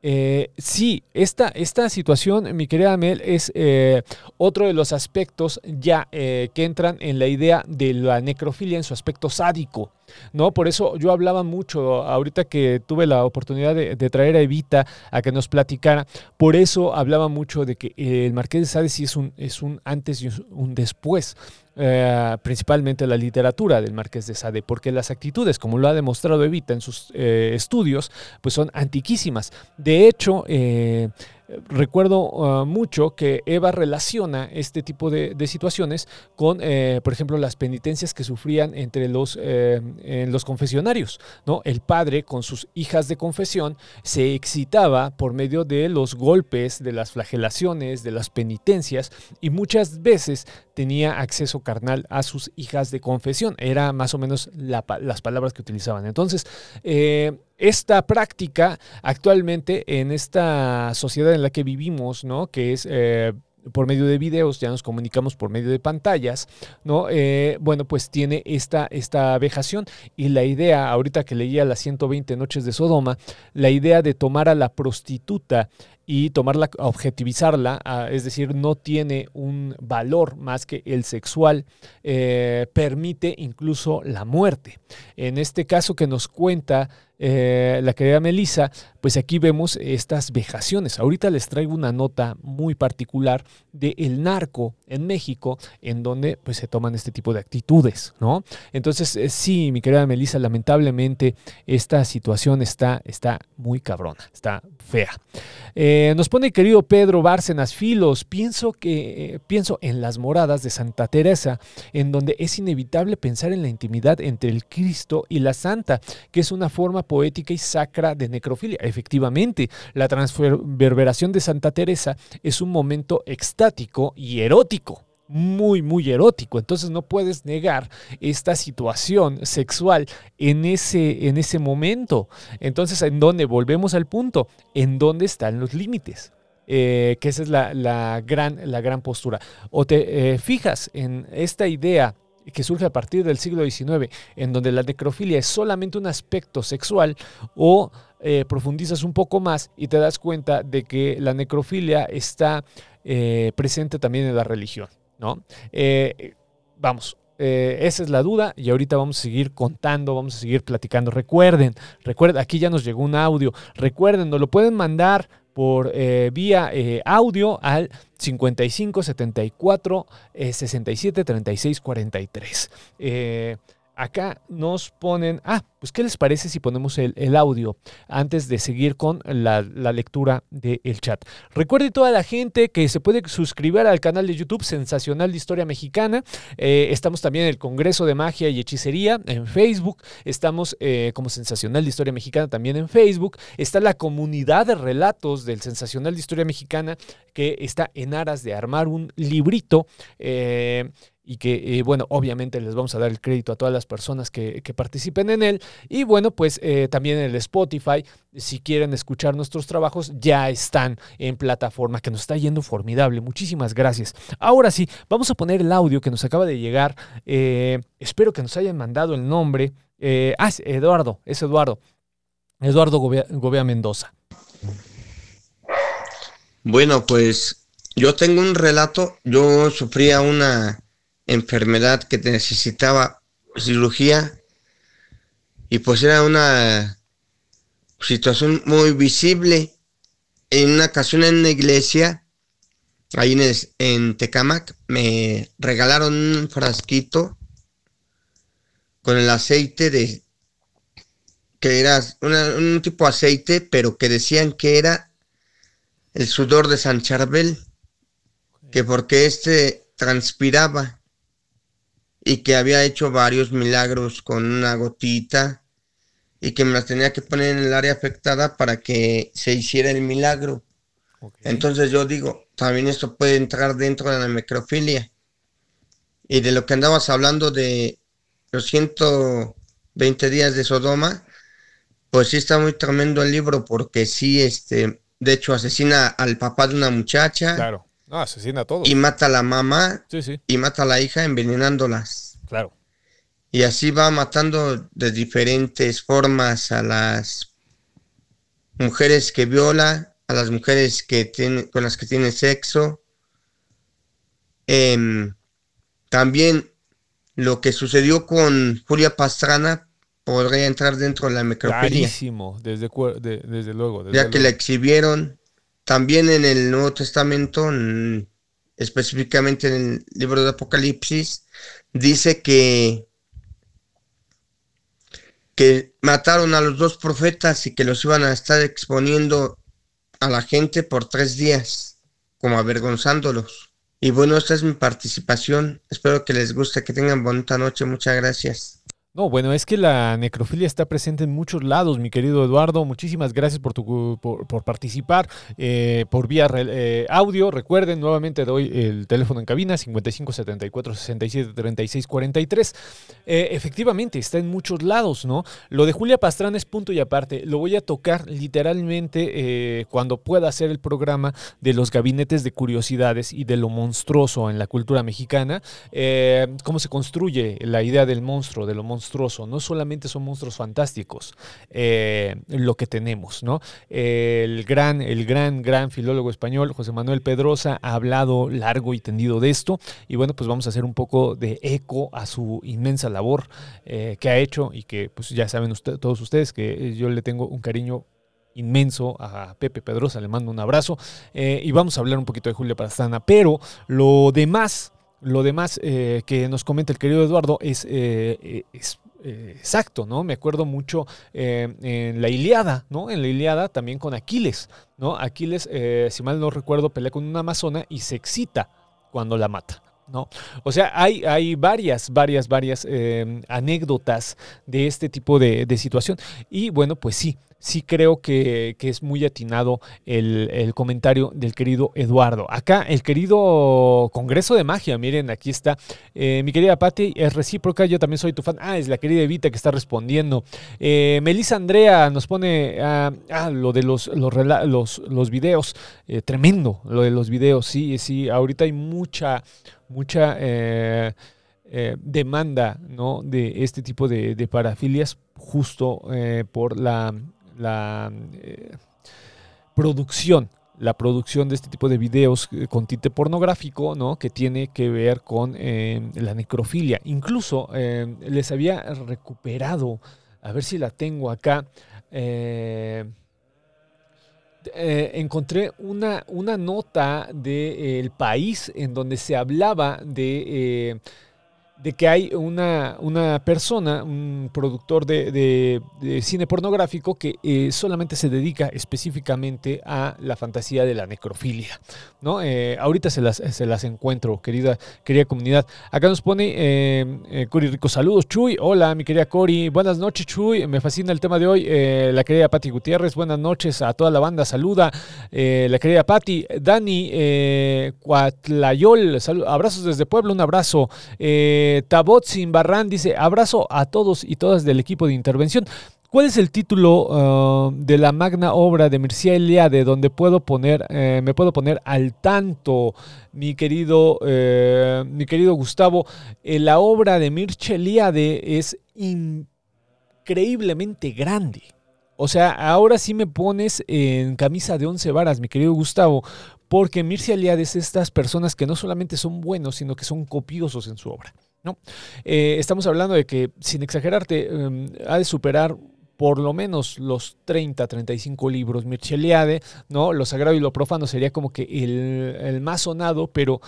eh, sí, esta, esta situación, mi querida Mel, es eh, otro de los aspectos ya que entran en la idea de la necrofilia en su aspecto sádico. ¿No? Por eso yo hablaba mucho, ahorita que tuve la oportunidad de, traer a Evita a que nos platicara, por eso hablaba mucho de que el Marqués de Sade sí es un, es un antes y un después. Eh, principalmente la literatura del Marqués de Sade, porque las actitudes, como lo ha demostrado Evita en sus eh, estudios, pues son antiquísimas. De hecho, eh, recuerdo uh, mucho que Eva relaciona este tipo de, situaciones con, eh, por ejemplo, las penitencias que sufrían entre los, eh, los confesionarios. ¿no? El padre con sus hijas de confesión se excitaba por medio de los golpes, de las flagelaciones, de las penitencias y muchas veces tenía acceso carnal a sus hijas de confesión. Era más o menos las palabras que utilizaban. Entonces, eh, esta práctica actualmente en esta sociedad en la que vivimos, ¿no? Que es eh, por medio de videos, ya nos comunicamos por medio de pantallas, ¿no? Eh, bueno, pues tiene esta, esta vejación y la idea, ahorita que leía las 120 noches de Sodoma, la idea de tomar a la prostituta y tomarla, objetivizarla, es decir, no tiene un valor más que el sexual, eh, permite incluso la muerte. En este caso que nos cuenta eh, la querida Melissa, pues aquí vemos estas vejaciones. Ahorita les traigo una nota muy particular de El Narco en México, en donde pues se toman este tipo de actitudes, ¿no? Entonces, eh, sí, mi querida Melissa, lamentablemente esta situación está, está muy cabrona, está fea. Eh, nos pone querido Pedro Bárcenas Filos, pienso que pienso en las moradas de Santa Teresa, en donde es inevitable pensar en la intimidad entre el Cristo y la Santa, que es una forma poética y sacra de necrofilia. Efectivamente, la transverberación de Santa Teresa es un momento extático y erótico muy, muy erótico. Entonces no puedes negar esta situación sexual en ese, en ese momento. Entonces, ¿en dónde? Volvemos al punto. ¿En dónde están los límites? Eh, que esa es la, gran, la gran postura. O te eh, fijas en esta idea que surge a partir del siglo XIX, en donde la necrofilia es solamente un aspecto sexual, o eh, profundizas un poco más y te das cuenta de que la necrofilia está presente también en la religión. ¿No? Eh, vamos, esa es la duda y ahorita vamos a seguir contando, vamos a seguir platicando. Recuerden, recuerden, aquí ya nos llegó un audio. Recuerden, nos lo pueden mandar por vía audio al 55 74 67 36 43. Acá nos ponen, ah, pues ¿qué les parece si ponemos el, audio antes de seguir con la, lectura del chat? Recuerde toda la gente que se puede suscribir al canal de YouTube Sensacional de Historia Mexicana. Eh, estamos también en el Congreso de Magia y Hechicería en Facebook. Estamos eh, como Sensacional de Historia Mexicana también en Facebook. Está la comunidad de relatos del Sensacional de Historia Mexicana que está en aras de armar un librito. Eh, y que, bueno, obviamente les vamos a dar el crédito a todas las personas que, que participen en él. Y bueno, pues eh, también el Spotify, si quieren escuchar nuestros trabajos, ya están en plataforma, que nos está yendo formidable. Muchísimas gracias. Ahora sí, vamos a poner el audio que nos acaba de llegar. Eh, espero que nos hayan mandado el nombre. Eh, ah, Eduardo, es Eduardo. Eduardo Gobea Mendoza. Bueno, pues yo tengo un relato. Yo sufría una enfermedad que necesitaba cirugía. Y pues era una situación muy visible. En una ocasión en la iglesia, ahí en, en Tecamac, me regalaron un frasquito con el aceite de que era un tipo de aceite, pero que decían que era el sudor de San Charbel, que porque este transpiraba y que había hecho varios milagros con una gotita y que me las tenía que poner en el área afectada para que se hiciera el milagro. Entonces yo digo, también esto puede entrar dentro de la necrofilia. Y de lo que andabas hablando de los 120 días de Sodoma, pues sí está muy tremendo el libro porque sí, este, de hecho asesina al papá de una muchacha. Claro. No, asesina a todos. Y mata a la mamá. Sí, sí. Y mata a la hija envenenándolas. Claro. Y así va matando de diferentes formas a las mujeres que viola, a las mujeres que tiene, con las que tiene sexo. Em, también lo que sucedió con Julia Pastrana podría entrar dentro de la necrofilia. Clarísimo, desde, desde luego. ya que la exhibieron también en el Nuevo Testamento, específicamente en el libro de Apocalipsis, dice que que mataron a los dos profetas y que los iban a estar exponiendo a la gente por tres días, como avergonzándolos. Y bueno, esta es mi participación. Espero que les guste, que tengan bonita noche. Muchas gracias. No, bueno, es que la necrofilia está presente en muchos lados, mi querido Eduardo. Muchísimas gracias por, por, participar eh, por vía eh, audio. Recuerden, nuevamente doy el teléfono en cabina 55 74 67 36 43. efectivamente, está en muchos lados, ¿no? Lo de Julia Pastrana es punto y aparte. Lo voy a tocar literalmente eh, cuando pueda hacer el programa de los gabinetes de curiosidades y de lo monstruoso en la cultura mexicana. cómo se construye la idea del monstruo, de lo monstruoso no solamente son monstruos fantásticos eh, lo que tenemos, ¿no? El gran, el gran, gran filólogo español, José Manuel Pedrosa, ha hablado largo y tendido de esto. Y bueno, pues vamos a hacer un poco de eco a su inmensa labor eh, que ha hecho y que pues ya saben todos ustedes que yo le tengo un cariño inmenso a Pepe Pedrosa, le mando un abrazo eh, y vamos a hablar un poquito de Julia Pastana, pero lo demás lo demás eh, que nos comenta el querido Eduardo es, eh, eh, exacto, ¿no? Me acuerdo mucho en la Iliada, ¿no? En la Iliada también con Aquiles, ¿no? Aquiles, si mal no recuerdo, pelea con una amazona y se excita cuando la mata. ¿no? O sea, hay, hay varias, varias, varias anécdotas de este tipo de, de, situación. Y bueno, pues sí, sí creo que, es muy atinado el, comentario del querido Eduardo. Acá el querido Congreso de Magia, miren, aquí está. Eh, mi querida Patti, es recíproca, yo también soy tu fan. Ah, es la querida Evita que está respondiendo. Eh, Melissa Andrea nos pone ah, ah, lo de los, los, los, videos. Eh, tremendo lo de los videos, sí, sí. Ahorita hay mucha, mucha... demanda ¿no? de este tipo de, de parafilias justo por la la eh, producción, la producción de este tipo de videos eh, con tinte pornográfico, ¿no? Que tiene que ver con eh, la necrofilia. Incluso les había recuperado, a ver si la tengo acá. encontré una, una nota del país en donde se hablaba de de que hay una, una persona, un productor de, cine pornográfico que eh, solamente se dedica específicamente a la fantasía de la necrofilia. ¿no? Eh, ahorita se las, se las encuentro, querida, querida comunidad. Acá nos pone eh, Cori Rico, saludos Chuy, hola mi querida Cori, buenas noches Chuy, me fascina el tema de hoy, la querida Patti Gutiérrez, buenas noches a toda la banda, saluda la querida Patti, Dani Cuatlayol, abrazos desde Puebla, un abrazo. Tabot Sin Barran dice, abrazo a todos y todas del equipo de intervención. ¿Cuál es el título uh, de la magna obra de Mircea Eliade donde puedo poner, eh, me puedo poner al tanto, mi querido, eh, mi querido Gustavo? Eh, la obra de Mircea Eliade es increíblemente grande. O sea, ahora sí me pones en camisa de once varas, mi querido Gustavo, porque Mircea Eliade es estas personas que no solamente son buenos, sino que son copiosos en su obra. ¿No? Eh, estamos hablando de que, sin exagerarte, em, ha de superar por lo menos los 30, 35 libros Mircea ¿no? Lo sagrado y lo profano sería como que el, más sonado, pero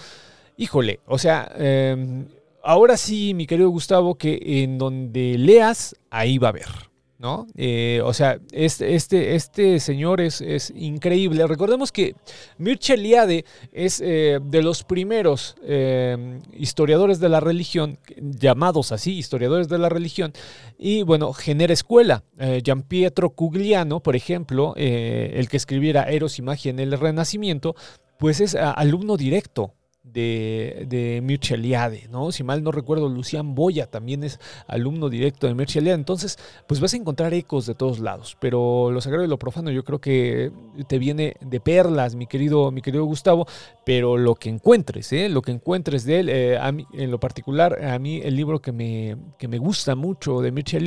híjole, o sea, em, ahora sí, mi querido Gustavo, que en donde leas, ahí va a haber. ¿No? Eh, o sea, este, este, este señor es, es, increíble. Recordemos que Mircea Eliade es eh, de los primeros eh, historiadores de la religión, llamados así, historiadores de la religión, y bueno, genera escuela. Gian Pietro Cugliano, por ejemplo, el que escribiera Eros y Magia en el Renacimiento, pues es alumno directo de, de ¿no? Si mal no recuerdo, Lucián Boya también es alumno directo de Mircea. Entonces, pues vas a encontrar ecos de todos lados. Pero lo sagrado y lo profano yo creo que te viene de perlas, mi querido, mi querido Gustavo. Pero lo que encuentres, ¿eh? Lo que encuentres de él, eh, a mí, en lo particular, a mí el libro que me, que me gusta mucho de Mircea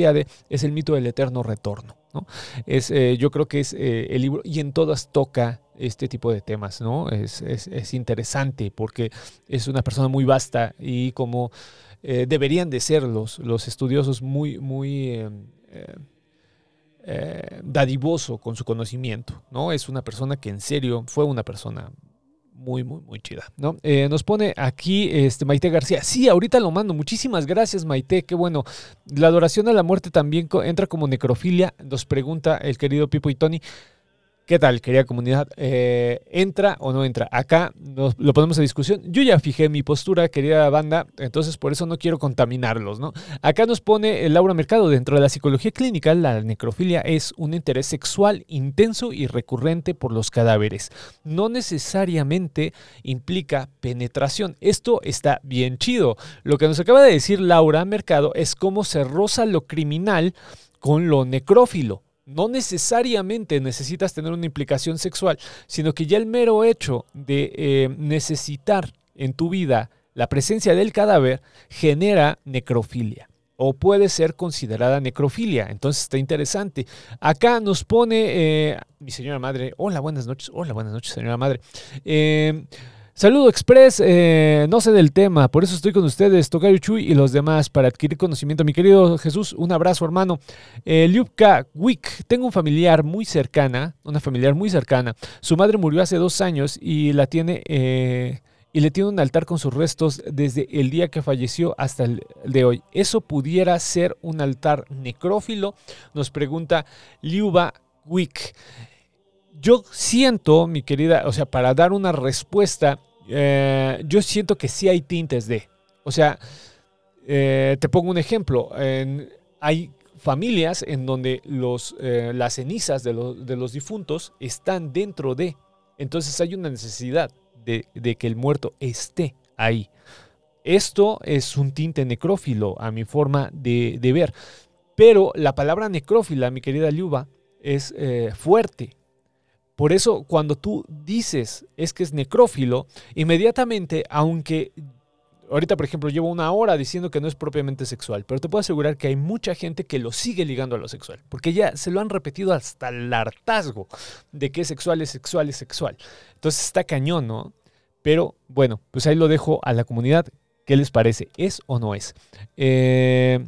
es El mito del eterno retorno. ¿no? Es, eh, yo creo que es el libro, y en todas toca este tipo de temas, ¿no? Es, es, es interesante porque es una persona muy vasta y como eh, deberían de ser los, los estudiosos muy, muy eh, eh, dadivoso con su conocimiento, ¿no? Es una persona que en serio fue una persona muy, muy, muy chida, ¿no? Nos pone aquí este, Maite García. Sí, ahorita lo mando. Muchísimas gracias, Maite. Qué bueno. La adoración a la muerte también entra como necrofilia. Nos pregunta el querido Pipo y Tony. ¿Qué tal, querida comunidad? Eh, ¿Entra o no entra? Acá lo ponemos a discusión. Yo ya fijé mi postura, querida banda, entonces por eso no quiero contaminarlos, ¿no? Acá nos pone Laura Mercado, dentro de la psicología clínica, la necrofilia es un interés sexual intenso y recurrente por los cadáveres. No necesariamente implica penetración. Esto está bien chido. Lo que nos acaba de decir Laura Mercado es cómo se roza lo criminal con lo necrófilo no necesariamente necesitas tener una implicación sexual, sino que ya el mero hecho de eh, necesitar en tu vida la presencia del cadáver genera necrofilia o puede ser considerada necrofilia. Entonces está interesante. Acá nos pone eh, mi señora madre. Hola, buenas noches. Hola, buenas noches, señora madre. Eh, Saludo Express, eh, no sé del tema, por eso estoy con ustedes, Tokayo Chuy y los demás, para adquirir conocimiento. Mi querido Jesús, un abrazo, hermano. Eh, Wick, tengo un familiar muy cercana, una familiar muy cercana. Su madre murió hace dos años y la tiene. Eh, y le tiene un altar con sus restos desde el día que falleció hasta el de hoy. ¿Eso pudiera ser un altar necrófilo? Nos pregunta Liuba Wick yo siento, mi querida, o sea, para dar una respuesta, eh, yo siento que sí hay tintes de. O sea, eh, te pongo un ejemplo. Hay familias en donde los, eh, las cenizas de, los, de los difuntos están dentro de. Entonces hay una necesidad de, de que el muerto esté ahí. Esto es un tinte necrófilo a mi forma de ver. Pero la palabra necrófila, mi querida Liuba, es fuerte. Por eso, cuando tú dices es que es necrófilo, inmediatamente, aunque ahorita, por ejemplo, llevo una hora diciendo que no es propiamente sexual, pero te puedo asegurar que hay mucha gente que lo sigue ligando a lo sexual, porque ya se lo han repetido hasta el hartazgo de que es sexual, es sexual, es sexual. Entonces está cañón, ¿no? Pero bueno, pues ahí lo dejo a la comunidad. ¿Qué les parece? ¿Es o no es? Eh,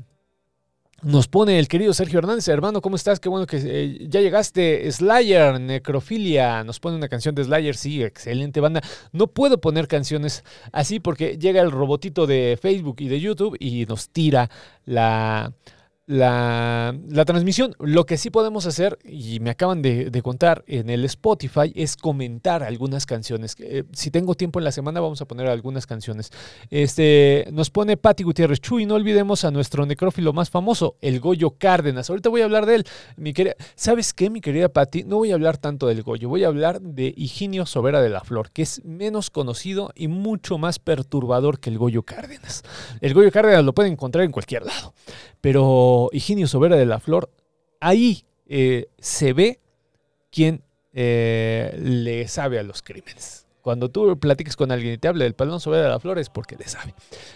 nos pone el querido Sergio Hernández, hermano, ¿cómo estás? Qué bueno que eh, ya llegaste. Slayer, Necrofilia, nos pone una canción de Slayer, sí, excelente banda. No puedo poner canciones así porque llega el robotito de Facebook y de YouTube y nos tira la, la, transmisión. Lo que sí podemos hacer, y me acaban de, de contar en el Spotify, es comentar algunas canciones. Eh, si tengo tiempo en la semana, vamos a poner algunas canciones. Este, nos pone Patti Gutiérrez Chuy. No olvidemos a nuestro necrófilo más famoso, el Goyo Cárdenas. Ahorita voy a hablar de él. Mi querida, ¿Sabes qué, mi querida Patti? No voy a hablar tanto del Goyo, voy a hablar de Higinio Sobera de la Flor, que es menos conocido y mucho más perturbador que el Goyo Cárdenas. El Goyo Cárdenas lo pueden encontrar en cualquier lado. Pero Higinio Sobera de la Flor, ahí eh, se ve quién eh, le sabe a los crímenes. Cuando tú platiques con alguien y te hable del palón Sobera de la Flor es porque le sabe.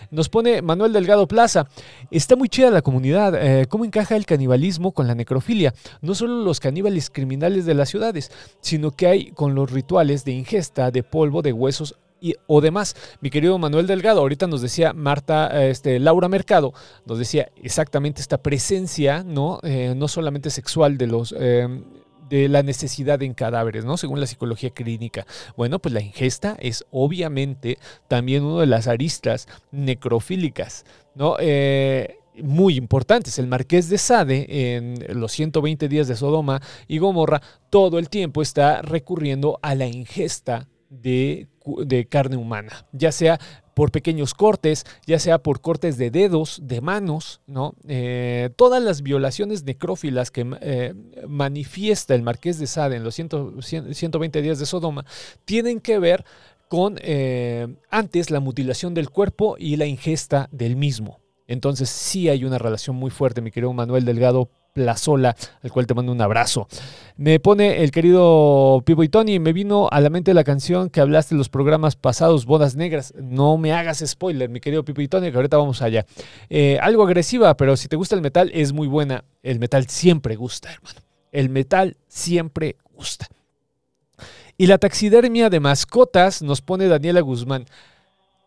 Nos pone Manuel Delgado Plaza. Está muy chida la comunidad. Eh, ¿Cómo encaja el canibalismo con la necrofilia? No solo los caníbales criminales de las ciudades, sino que hay con los rituales de ingesta de polvo de huesos y, o demás. Mi querido Manuel Delgado, ahorita nos decía Marta, este, Laura Mercado, nos decía exactamente esta presencia, ¿no? Eh, no solamente sexual de los... Eh, de la necesidad en cadáveres, ¿no? Según la psicología clínica. Bueno, pues la ingesta es obviamente también una de las aristas necrofílicas, ¿no? Eh, muy importantes. El marqués de Sade, en los 120 días de Sodoma y Gomorra, todo el tiempo está recurriendo a la ingesta de, de, carne humana, ya sea por pequeños cortes, ya sea por cortes de dedos, de manos, ¿no? Eh, todas las violaciones necrófilas que eh, manifiesta el Marqués de Sade en los 100, 120 días de Sodoma tienen que ver con eh, antes la mutilación del cuerpo y la ingesta del mismo. Entonces sí hay una relación muy fuerte, mi querido Manuel Delgado Plazola, al cual te mando un abrazo. Me pone el querido Pivo y Tony, me vino a la mente la canción que hablaste en los programas pasados, Bodas Negras. No me hagas spoiler, mi querido Pipo y Tony, que ahorita vamos allá. Eh, algo agresiva, pero si te gusta el metal, es muy buena. El metal siempre gusta, hermano. El metal siempre gusta. Y la taxidermia de mascotas nos pone Daniela Guzmán.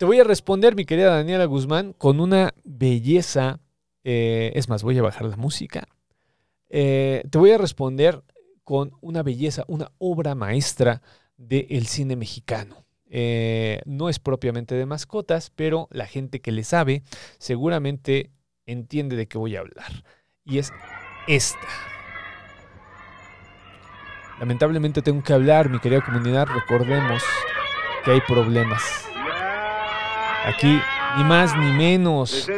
Te voy a responder, mi querida Daniela Guzmán, con una belleza. Eh, es más, voy a bajar la música. Eh, te voy a responder con una belleza, una obra maestra del cine mexicano. Eh, no es propiamente de mascotas, pero la gente que le sabe seguramente entiende de qué voy a hablar. Y es esta. Lamentablemente tengo que hablar, mi querida comunidad, recordemos que hay problemas. Aquí, ni más ni menos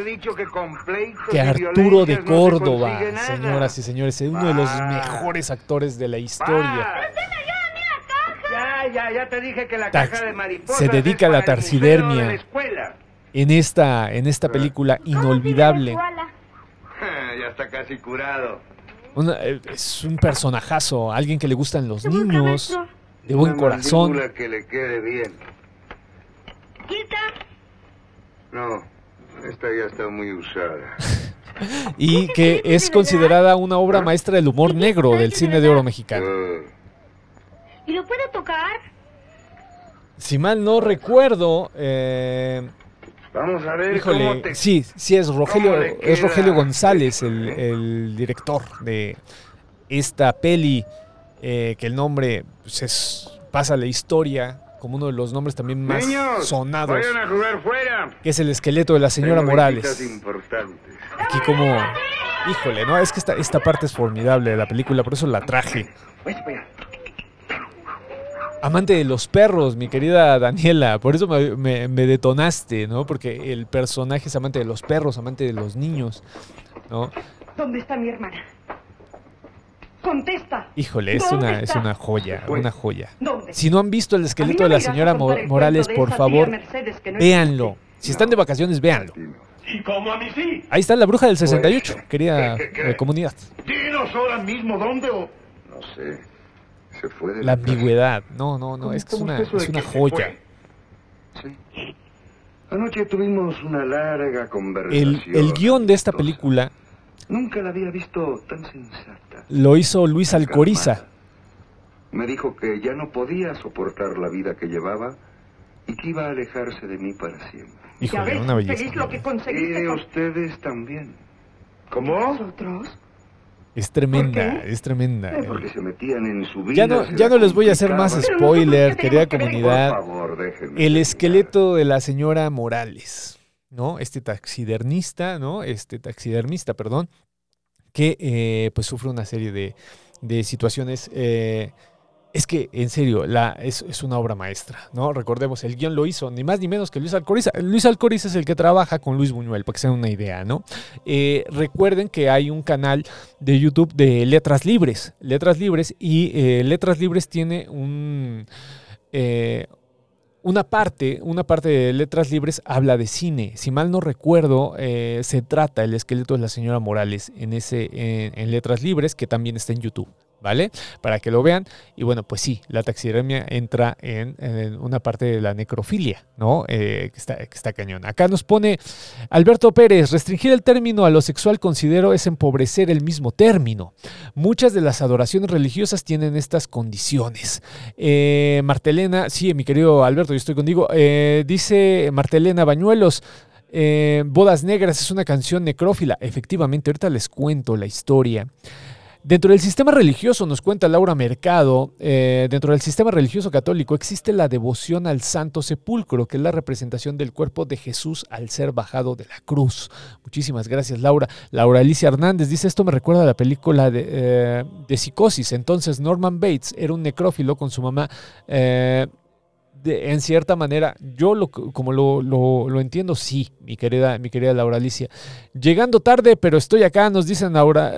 que Arturo de Córdoba, señoras y señores, es uno de los mejores actores de la historia. Ya, ya, ya te dije que la Tax- caja de mariposas se dedica a la museo de la. En esta, en esta película inolvidable. ya está casi curado. Una- eh, es un personajazo, alguien que le gustan los ¿Cómo está, niños, de buen corazón. que le quede bien. No, esta ya está muy usada. y que es considerada una obra maestra del humor negro del cine de oro mexicano. ¿Y lo puedo tocar? Si mal no recuerdo, eh, vamos a ver cómo híjole, te... sí, sí es Rogelio, cómo es Rogelio González, el, el director de esta peli, eh, que el nombre pues, es, pasa a la historia como uno de los nombres también más Niños, sonados, vayan a jugar fuera. que es el esqueleto de la señora Tengo Morales. Aquí como, híjole, no, es que esta, esta parte es formidable de la película, por eso la traje. Amante de los perros, mi querida Daniela, por eso me, me- me detonaste, ¿no? Porque el personaje es amante de los perros, amante de los niños, ¿no? ¿Dónde está mi hermana? Contesta. Híjole, es ¿Dónde una, es una joya, fue. una joya. ¿Dónde? Si no han visto el esqueleto no de la señora el Morales, por favor, no véanlo. existe. Si están de vacaciones, véanlo. ¿Y cómo a mí sí? Ahí está la bruja del 68, querida ¿Qué, qué, qué? eh, comunidad. Dinos ahora mismo dónde o... No sé. Se fue de La ambigüedad, no, no, no, ¿Cómo- es que es una, es una joya. Sí. Anoche tuvimos una larga El, conversación. el guion de esta película Nunca la había visto tan sensata. lo hizo Luis Alcoriza. Me dijo que ya no podía soportar la vida que llevaba y que iba a alejarse de mí para siempre. Ya Híjole, ves, una belleza. feliz lo que Y de ustedes también. ¿Cómo? nosotros. Es tremenda, es tremenda. Eh, Porque se metían en su vida. Ya no, ya no les voy a hacer más spoiler, nosotros, ¿qué querida comunidad. Por favor, déjenme El esqueleto de la señora Morales, ¿no? Este taxidernista, ¿no? Este taxidermista, perdón, que eh, pues sufre una serie de, de situaciones. eh, es que, en serio, la, es, es una obra maestra, ¿no? Recordemos, el guion lo hizo ni más ni menos que Luis Alcoriza. Luis Alcoriza es el que trabaja con Luis Buñuel, para que se den una idea, ¿no? Eh, recuerden que hay un canal de YouTube de Letras Libres, Letras Libres, y Letras Libres tiene un... eh, una parte, una parte de Letras Libres habla de cine. Si mal no recuerdo, eh, se trata el esqueleto de la señora Morales en ese, en, en Letras Libres, que también está en YouTube. ¿Vale? Para que lo vean. Y bueno, pues sí, la taxidermia entra en, una parte de la necrofilia, ¿no? Eh, que, está, está cañón. Acá nos pone Alberto Pérez, restringir el término a lo sexual considero es empobrecer el mismo término. Muchas de las adoraciones religiosas tienen estas condiciones. Eh, Martelena, sí, mi querido Alberto, yo estoy contigo. Eh, dice Martelena Bañuelos. eh, Bodas Negras es una canción necrófila. Efectivamente, ahorita les cuento la historia. Dentro del sistema religioso, nos cuenta Laura Mercado, eh, dentro del sistema religioso católico existe la devoción al Santo Sepulcro, que es la representación del cuerpo de Jesús al ser bajado de la cruz. Muchísimas gracias, Laura. Laura Alicia Hernández dice, esto me recuerda a la película de, eh, Psicosis. Entonces, Norman Bates era un necrófilo con su mamá. eh, en cierta manera, yo lo, como lo, lo- lo entiendo, sí, mi querida, mi querida Laura Alicia. Llegando tarde, pero estoy acá, nos dicen Laura,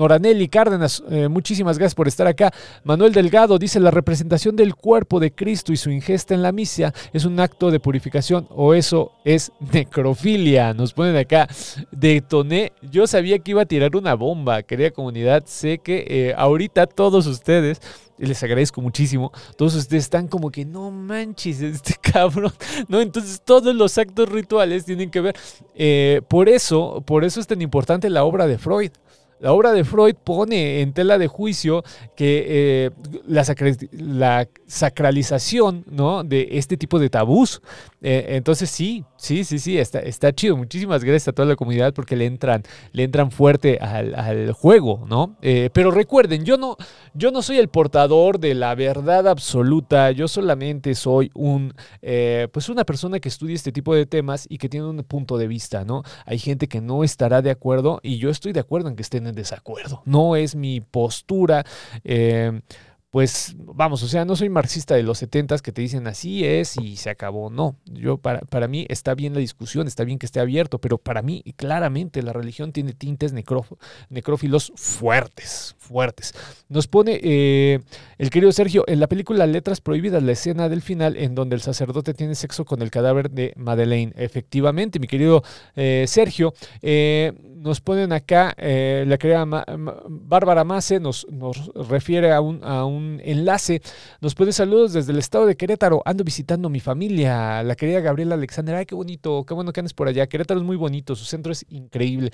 Noranelli Cárdenas, eh, muchísimas gracias por estar acá. Manuel Delgado dice, la representación del cuerpo de Cristo y su ingesta en la misa es un acto de purificación o eso es necrofilia. Nos ponen acá, detoné, yo sabía que iba a tirar una bomba, querida comunidad, sé que eh, ahorita todos ustedes les agradezco muchísimo. Todos ustedes están como que no manches, este cabrón. No, entonces todos los actos rituales tienen que ver. Eh, por eso, por eso es tan importante la obra de Freud. La obra de Freud pone en tela de juicio que eh, la, sacralización ¿no? de este tipo de tabús. Eh, entonces sí, sí, sí, sí, está, está chido. Muchísimas gracias a toda la comunidad porque le entran, le entran fuerte al, juego, ¿no? Eh, pero recuerden, yo no, yo no soy el portador de la verdad absoluta. Yo solamente soy un, pues una persona que estudia este tipo de temas y que tiene un punto de vista, ¿no? Hay gente que no estará de acuerdo y yo estoy de acuerdo en que estén desacuerdo. No es mi postura. Eh, pues vamos, o sea, no soy marxista de los 70 que te dicen así es y se acabó. No, yo para, para mí está bien la discusión, está bien que esté abierto, pero para mí claramente la religión tiene tintes necrófilos fuertes, fuertes. Nos pone eh, el querido Sergio en la película Letras Prohibidas, la escena del final en donde el sacerdote tiene sexo con el cadáver de Madeleine. Efectivamente, mi querido eh, Sergio, eh, nos ponen acá, la querida Bárbara Mace nos, nos refiere a un, a un enlace. Nos pone saludos desde el estado de Querétaro. Ando visitando mi familia, la querida Gabriela Alexander. Ay, qué bonito, qué bueno que andes por allá. Querétaro es muy bonito, su centro es increíble.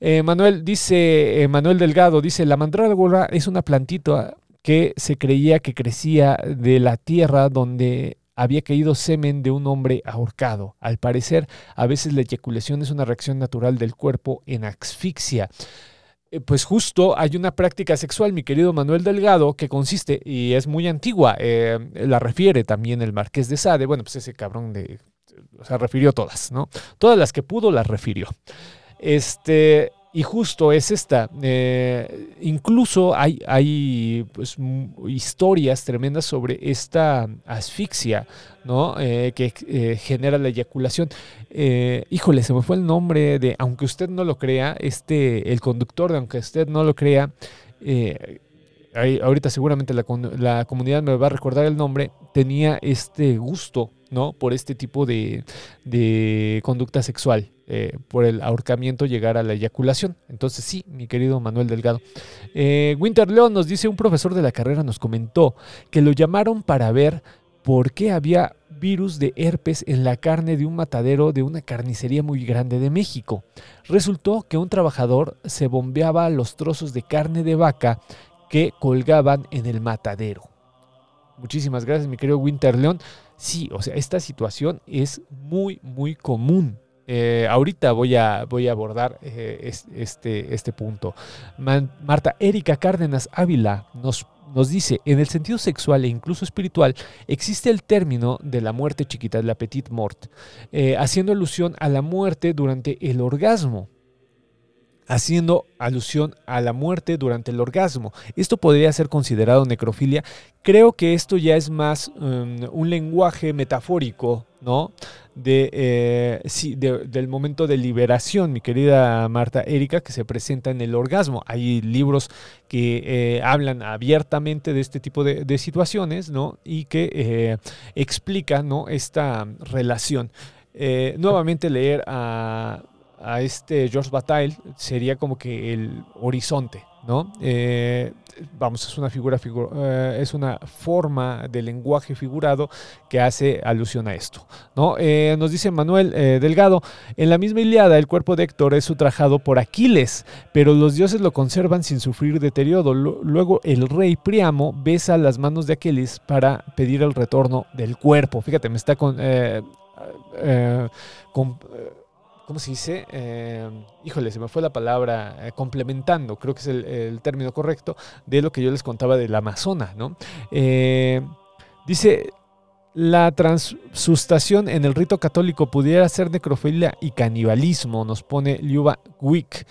Eh, Manuel dice, eh, Manuel Delgado dice, la mandrágora es una plantita que se creía que crecía de la tierra donde había caído semen de un hombre ahorcado. Al parecer, a veces la eyaculación es una reacción natural del cuerpo en asfixia. Eh, pues justo hay una práctica sexual, mi querido Manuel Delgado, que consiste, y es muy antigua, eh, la refiere también el Marqués de Sade, bueno, pues ese cabrón de, o sea, refirió todas, ¿no? Todas las que pudo las refirió. Este, y justo es esta. Eh, incluso hay, hay pues, historias tremendas sobre esta asfixia ¿no? Eh, que eh, genera la eyaculación. híjole, se me fue el nombre de, aunque usted no lo crea, este, el conductor de, aunque usted no lo crea, ahorita seguramente la, la, comunidad me va a recordar el nombre, tenía este gusto, ¿no? Por este tipo de, de conducta sexual. Eh, por el ahorcamiento llegar a la eyaculación. Entonces sí, mi querido Manuel Delgado. Eh, Winter León nos dice, un profesor de la carrera nos comentó que lo llamaron para ver por qué había virus de herpes en la carne de un matadero de una carnicería muy grande de México. Resultó que un trabajador se bombeaba los trozos de carne de vaca que colgaban en el matadero. Muchísimas gracias, mi querido Winter León. Sí, o sea, esta situación es muy, muy común. Eh, ahorita voy a, voy a abordar eh, este, este punto. Marta Erika Cárdenas Ávila nos, nos dice, en el sentido sexual e incluso espiritual, existe el término de la muerte chiquita, la petite mort, eh, haciendo alusión a la muerte durante el orgasmo haciendo alusión a la muerte durante el orgasmo. Esto podría ser considerado necrofilia. Creo que esto ya es más um, un lenguaje metafórico, ¿no? De, eh, sí, del momento de liberación, mi querida Marta Erika, que se presenta en el orgasmo. Hay libros que eh, hablan abiertamente de este tipo de, situaciones, ¿no? Y que eh, explican, ¿no? Esta relación. nuevamente leer a a este George Bataille sería como que el horizonte, ¿no? Eh, vamos, es una figura, eh, es una forma de lenguaje figurado que hace alusión a esto, ¿no? Eh, nos dice Manuel Delgado, en la misma Iliada el cuerpo de Héctor es ultrajado por Aquiles, pero los dioses lo conservan sin sufrir deterioro. Luego el rey Priamo besa las manos de Aquiles para pedir el retorno del cuerpo. Fíjate, me está con, con ¿cómo se dice? Eh, híjole, se me fue la palabra, eh, complementando, creo que es el, término correcto, de lo que yo les contaba del Amazonas, ¿no? Eh, dice, la transustación en el rito católico pudiera ser necrofilia y canibalismo, nos pone Liuba Wick.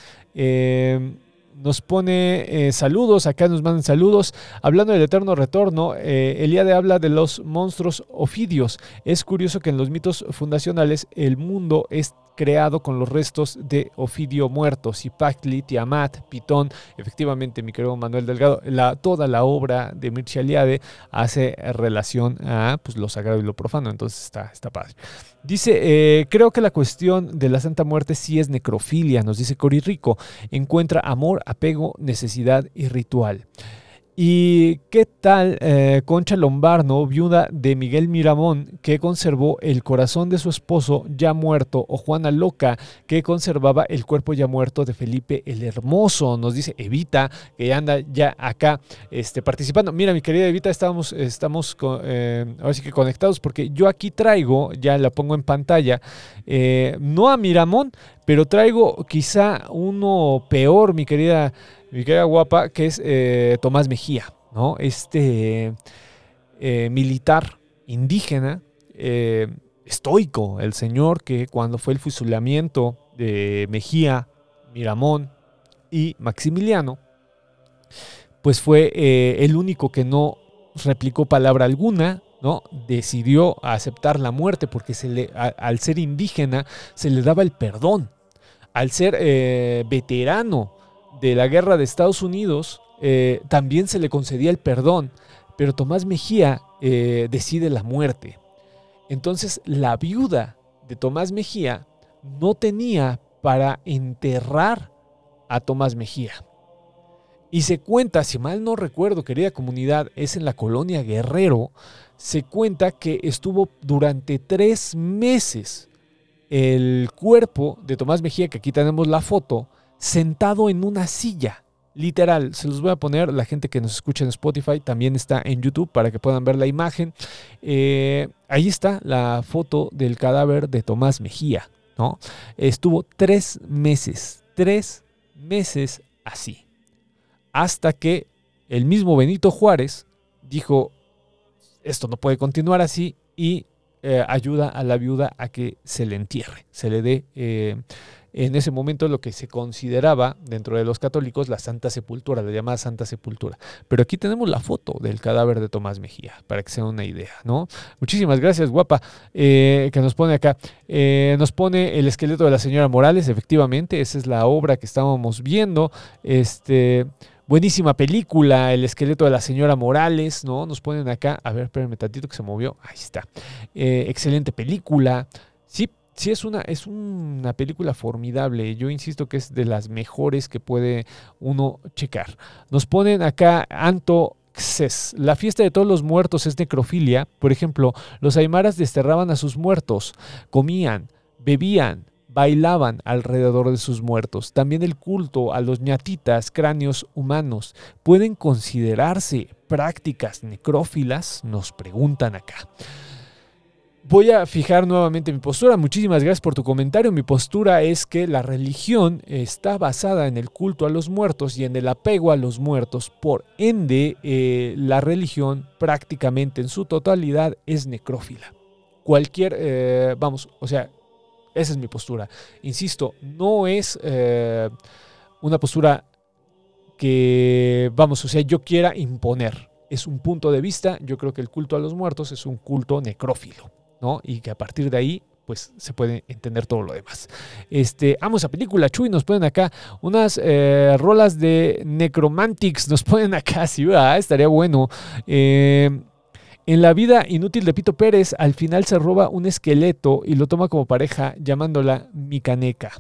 Nos pone eh, saludos, acá nos mandan saludos. Hablando del eterno retorno, eh, Eliade habla de los monstruos ofidios. Es curioso que en los mitos fundacionales el mundo es creado con los restos de Ofidio muerto, Zipactli, Tiamat, Pitón. Efectivamente, mi querido Manuel Delgado, la, toda la obra de Mircea Eliade hace relación a pues, lo sagrado y lo profano, entonces está, está padre. Dice, eh, creo que la cuestión de la Santa Muerte sí es necrofilia, nos dice Cori Rico. Encuentra amor, apego, necesidad y ritual. ¿Y qué tal eh, Concha Lombardo, viuda de Miguel Miramón, que conservó el corazón de su esposo ya muerto, o Juana Loca, que conservaba el cuerpo ya muerto de Felipe el Hermoso? Nos dice Evita, que anda ya acá este, participando. Mira, mi querida Evita, estamos, estamos eh, ahora sí que conectados, porque yo aquí traigo, ya la pongo en pantalla, eh, no a Miramón, pero traigo quizá uno peor, mi querida mi querida guapa, que es eh, Tomás Mejía, ¿no? Este eh, militar indígena, eh, estoico, el señor que cuando fue el fusilamiento de Mejía, Miramón y Maximiliano, pues fue el único que no replicó palabra alguna, ¿no? Decidió aceptar la muerte porque se le, al ser indígena se le daba el perdón. Al ser veterano de la guerra de Estados Unidos, eh, también se le concedía el perdón, pero Tomás Mejía eh, decide la muerte. Entonces la viuda de Tomás Mejía no tenía para enterrar a Tomás Mejía. Y se cuenta, si mal no recuerdo, querida comunidad, es en la colonia Guerrero, se cuenta que estuvo durante tres meses el cuerpo de Tomás Mejía, que aquí tenemos la foto, sentado en una silla. Literal, se los voy a poner, la gente que nos escucha en Spotify también está en YouTube para que puedan ver la imagen. Eh, ahí está la foto del cadáver de Tomás Mejía, ¿no? Estuvo tres meses, tres meses así. Hasta que el mismo Benito Juárez dijo, esto no puede continuar así y eh, ayuda a la viuda a que se le entierre, se le dé eh, en ese momento lo que se consideraba dentro de los católicos la Santa Sepultura, la llamada Santa Sepultura. Pero aquí tenemos la foto del cadáver de Tomás Mejía, para que se den una idea, ¿no? Muchísimas gracias, guapa, eh, que nos pone acá. Eh, nos pone el esqueleto de la señora Morales, efectivamente, esa es la obra que estábamos viendo. Este. Buenísima película, El esqueleto de la señora Morales, ¿no? Nos ponen acá, a ver, espérenme tantito que se movió, ahí está. Eh, excelente película, sí, sí es una, es una película formidable. Yo insisto que es de las mejores que puede uno checar. Nos ponen acá Anto la fiesta de todos los muertos es necrofilia. Por ejemplo, los aymaras desterraban a sus muertos, comían, bebían, bailaban alrededor de sus muertos. También el culto a los ñatitas, cráneos humanos, pueden considerarse prácticas necrófilas, nos preguntan acá. Voy a fijar nuevamente mi postura. Muchísimas gracias por tu comentario. Mi postura es que la religión está basada en el culto a los muertos y en el apego a los muertos. Por ende, eh, la religión prácticamente en su totalidad es necrófila. Cualquier, eh, vamos, o sea, esa es mi postura. Insisto, no es eh, una postura que, vamos, o sea, yo quiera imponer. Es un punto de vista. Yo creo que el culto a los muertos es un culto necrófilo. Y que a partir de ahí pues se puede entender todo lo demás. Este, amo esa película, Chuy, nos ponen acá unas eh, rolas de Necromantics, nos ponen acá, sí, estaría bueno. Eh, en la vida inútil de Pito Pérez, al final se roba un esqueleto y lo toma como pareja llamándola Micaneca.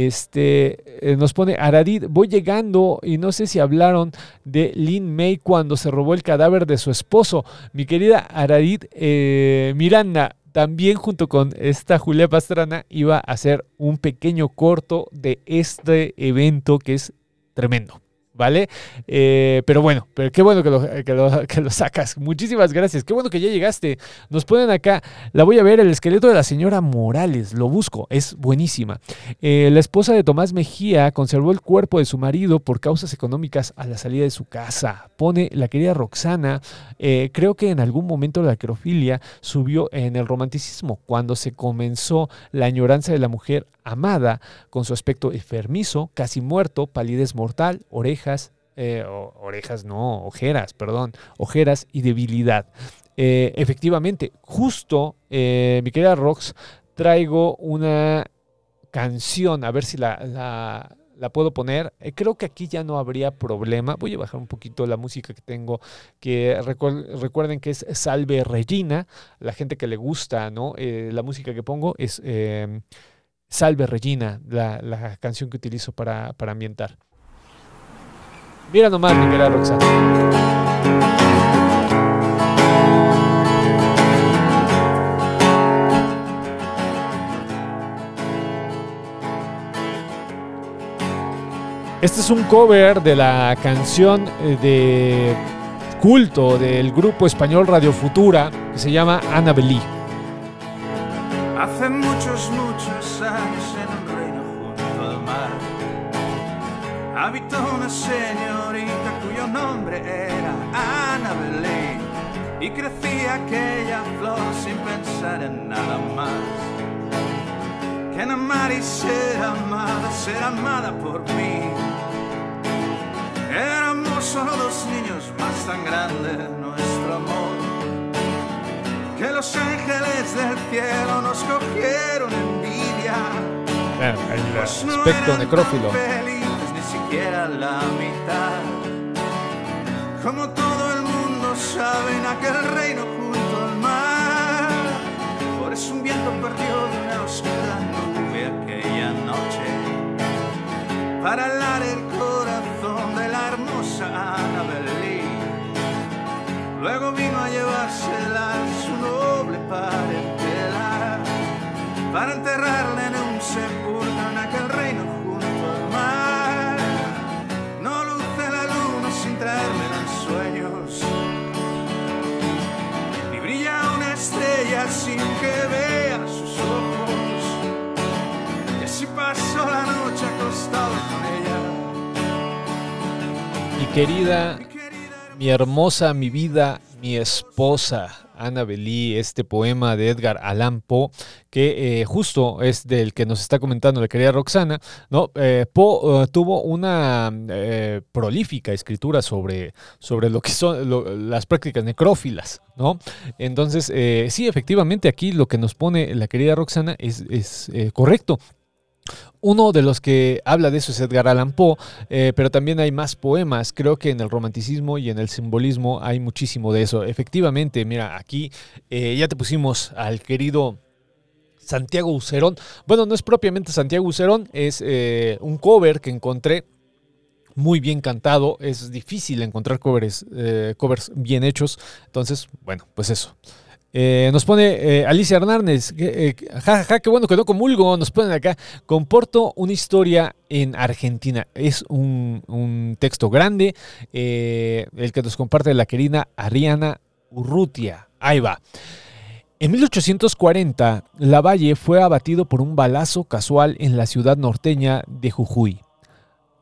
Este, eh, nos pone Aradid, voy llegando y no sé si hablaron de Lin May cuando se robó el cadáver de su esposo. Mi querida Aradid eh, Miranda, también junto con esta Julia Pastrana iba a hacer un pequeño corto de este evento que es tremendo. ¿Vale? Eh, pero bueno, pero qué bueno que lo, que, lo, sacas. Muchísimas gracias. Qué bueno que ya llegaste. Nos ponen acá, la voy a ver, el esqueleto de la señora Morales. Lo busco, es buenísima. Eh, la esposa de Tomás Mejía conservó el cuerpo de su marido por causas económicas a la salida de su casa. Pone la querida Roxana, eh, creo que en algún momento la acrofilia subió en el romanticismo, cuando se comenzó la añoranza de la mujer amada, con su aspecto enfermizo, casi muerto, palidez mortal, orejas, eh, orejas no, ojeras, perdón, ojeras y debilidad. Eh, efectivamente, justo, eh, mi querida Rox, traigo una canción, a ver si la, la- puedo poner. Creo que aquí ya no habría problema. Voy a bajar un poquito la música que tengo, que recuer- recuerden que es Salve Regina. La gente que le gusta, ¿no? La música que pongo es Salve Regina, la, la canción que utilizo para, para ambientar. Mira nomás, mi querida Roxana. Este es un cover de la canción eh, de culto del grupo español Radio Futura que se llama Annabelle. Hace muchos, muchos en un reino junto al mar. Habitó una señorita cuyo nombre era Annabelle y crecía aquella flor sin pensar en nada más. Que en amar y ser amada, ser amada por mí. Éramos solo dos niños más tan grande nuestro amor que los ángeles del cielo nos cogieron envidia. Claro, el Pues no aspecto necrófilo. felices, ni siquiera la mitad. Como todo el mundo sabe, en aquel reino junto al mar. Por eso un viento perdió de una oscura nube aquella noche. Para helar el corazón de la hermosa Annabelle. Luego vino a llevársela su noble parentela para enterrarla en un sepulcro en aquel reino junto al mar. No luce la luna sin traérmela en sueños, ni brilla una estrella sin que vea sus ojos. Y así pasó la noche acostado con ella. Mi querida, Mi hermosa, mi vida, mi esposa, Ana Belí, este poema de Edgar Allan Poe, que eh, justo es del que nos está comentando la querida Roxana, ¿no? Eh, Poe eh, tuvo una prolífica escritura sobre, sobre lo que son las prácticas necrófilas, ¿no? Entonces, sí, efectivamente, aquí lo que nos pone la querida Roxana es, es, correcto. Uno de los que habla de eso es Edgar Allan Poe, eh, pero también hay más poemas. Creo que en el romanticismo y en el simbolismo hay muchísimo de eso. Efectivamente, mira, aquí eh, ya te pusimos al querido Santiago Ucerón. Bueno, no es propiamente Santiago Ucerón, es eh, un cover que encontré muy bien cantado. Es difícil encontrar covers, covers bien hechos. Entonces, bueno, pues eso. Eh, nos pone eh, Alicia Hernández, eh, ja, ja, qué bueno que no comulgo, nos ponen acá, comporto una historia en Argentina. Es un, un texto grande, eh, el que nos comparte la querida Ariana Urrutia. Ahí va. En 1840, Lavalle fue abatido por un balazo casual en la ciudad norteña de Jujuy.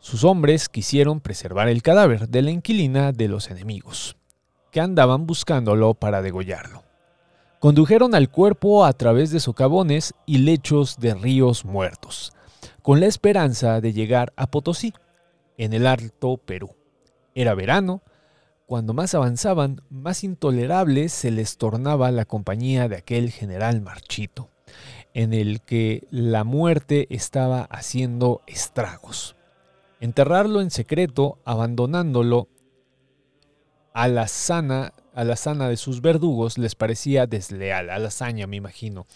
Sus hombres quisieron preservar el cadáver de la inquilina de los enemigos, que andaban buscándolo para degollarlo. Condujeron al cuerpo a través de socavones y lechos de ríos muertos, con la esperanza de llegar a Potosí, en el Alto Perú. Era verano, cuando más avanzaban, más intolerable se les tornaba la compañía de aquel general marchito, en el que la muerte estaba haciendo estragos. Enterrarlo en secreto, abandonándolo a la sana a la sana de sus verdugos les parecía desleal, a la hazaña me imagino.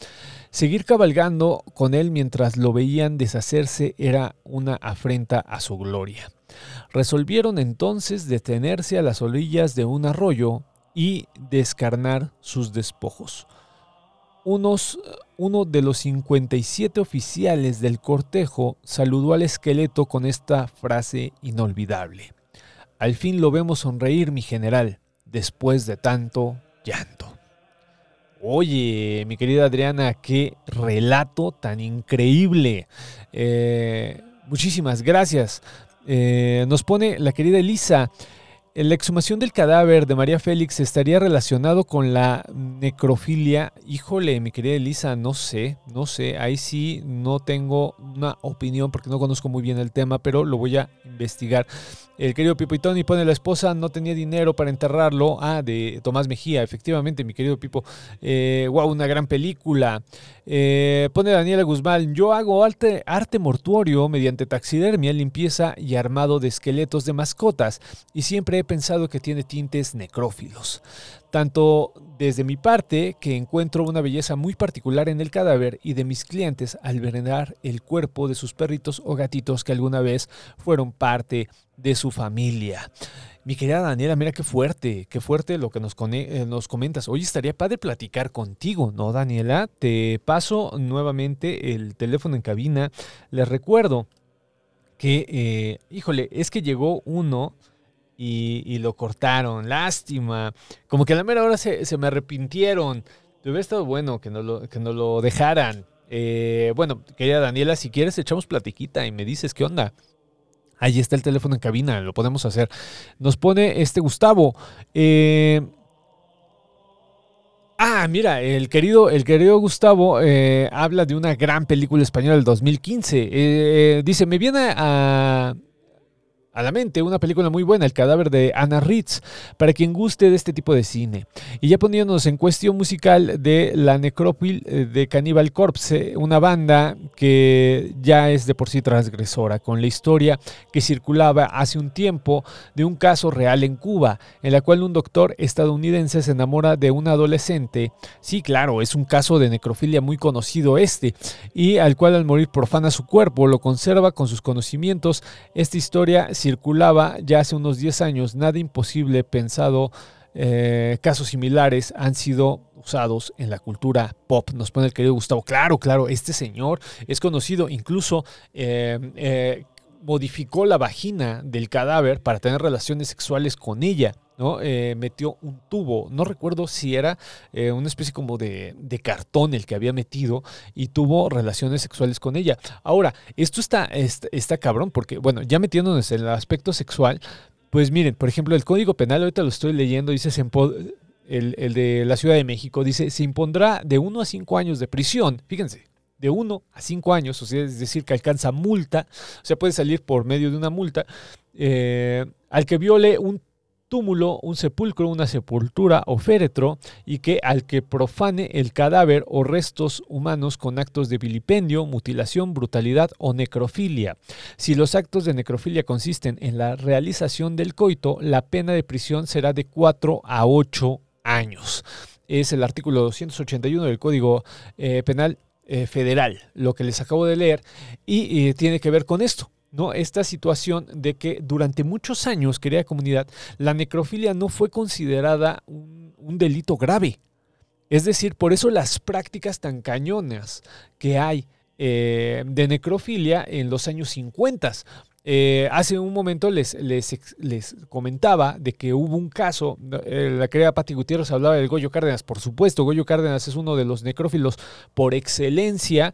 Seguir cabalgando con él mientras lo veían deshacerse era una afrenta a su gloria. Resolvieron entonces detenerse a las orillas de un arroyo y descarnar sus despojos. Unos, uno de los 57 oficiales del cortejo saludó al esqueleto con esta frase inolvidable. Al fin lo vemos sonreír, mi general después de tanto llanto. Oye, mi querida Adriana, qué relato tan increíble. Eh, muchísimas gracias. Eh, nos pone la querida Elisa. La exhumación del cadáver de María Félix estaría relacionado con la necrofilia. Híjole, mi querida Elisa, no sé, no sé. Ahí sí no tengo una opinión porque no conozco muy bien el tema, pero lo voy a investigar. El querido Pipo y Tony pone la esposa, no tenía dinero para enterrarlo. Ah, de Tomás Mejía, efectivamente, mi querido Pipo. Eh, wow, una gran película. Eh, pone Daniela Guzmán, yo hago arte, arte mortuorio mediante taxidermia, limpieza y armado de esqueletos de mascotas. Y siempre he pensado que tiene tintes necrófilos. Tanto desde mi parte, que encuentro una belleza muy particular en el cadáver, y de mis clientes al venerar el cuerpo de sus perritos o gatitos que alguna vez fueron parte de su familia. Mi querida Daniela, mira qué fuerte, qué fuerte lo que nos, eh, nos comentas. Hoy estaría padre platicar contigo, ¿no, Daniela? Te paso nuevamente el teléfono en cabina. Les recuerdo que, eh, híjole, es que llegó uno y, lo cortaron. Lástima. Como que a la mera hora se, me arrepintieron. Hubiera estado bueno que no lo, que no lo dejaran. Eh, bueno, querida Daniela, si quieres echamos platiquita y me dices qué onda. Ahí está el teléfono en cabina, lo podemos hacer. Nos pone este Gustavo. Eh, ah, mira, el querido, el querido Gustavo eh, habla de una gran película española del 2015. dice, me viene a, a la mente una película muy buena, El cadáver de Anna Ritz, para quien guste de este tipo de cine. Y ya poniéndonos en cuestión musical de La Necrópil eh, de Cannibal Corpse, una banda que ya es de por sí transgresora, con la historia que circulaba hace un tiempo de un caso real en Cuba, en la cual un doctor estadounidense se enamora de un adolescente. Sí, claro, es un caso de necrofilia muy conocido este, y al cual al morir profana su cuerpo, lo conserva con sus conocimientos. Esta historia circulaba ya hace unos 10 años, nada imposible pensado, eh, casos similares han sido usados en la cultura pop. Nos pone el querido Gustavo. Claro, claro, este señor es conocido, incluso eh, eh, modificó la vagina del cadáver para tener relaciones sexuales con ella. Eh, metió un tubo, no recuerdo si era eh, una especie como de, cartón el que había metido y tuvo relaciones sexuales con ella. Ahora, esto está, está, cabrón porque, bueno, ya metiéndonos en el aspecto sexual, pues miren, por ejemplo, el Código Penal, ahorita lo estoy leyendo, dice el, el de la Ciudad de México, dice, se impondrá de 1 a 5 años de prisión, fíjense, de 1 a 5 años, o sea, es decir, que alcanza multa, o sea, puede salir por medio de una multa, eh, al que viole un túmulo, un sepulcro, una sepultura o féretro, y que al que profane el cadáver o restos humanos con actos de vilipendio, mutilación, brutalidad o necrofilia. Si los actos de necrofilia consisten en la realización del coito, la pena de prisión será de 4 a 8 años. Es el artículo 281 del Código eh, Penal eh, Federal, lo que les acabo de leer, y eh, tiene que ver con esto. ¿No? Esta situación de que durante muchos años, querida comunidad, la necrofilia no fue considerada un, delito grave. Es decir, por eso las prácticas tan cañonas que hay eh, de necrofilia en los años 50. Eh, hace un momento les, les, les, comentaba de que hubo un caso, eh, la querida Pati Gutiérrez hablaba del Goyo Cárdenas, por supuesto, Goyo Cárdenas es uno de los necrófilos por excelencia,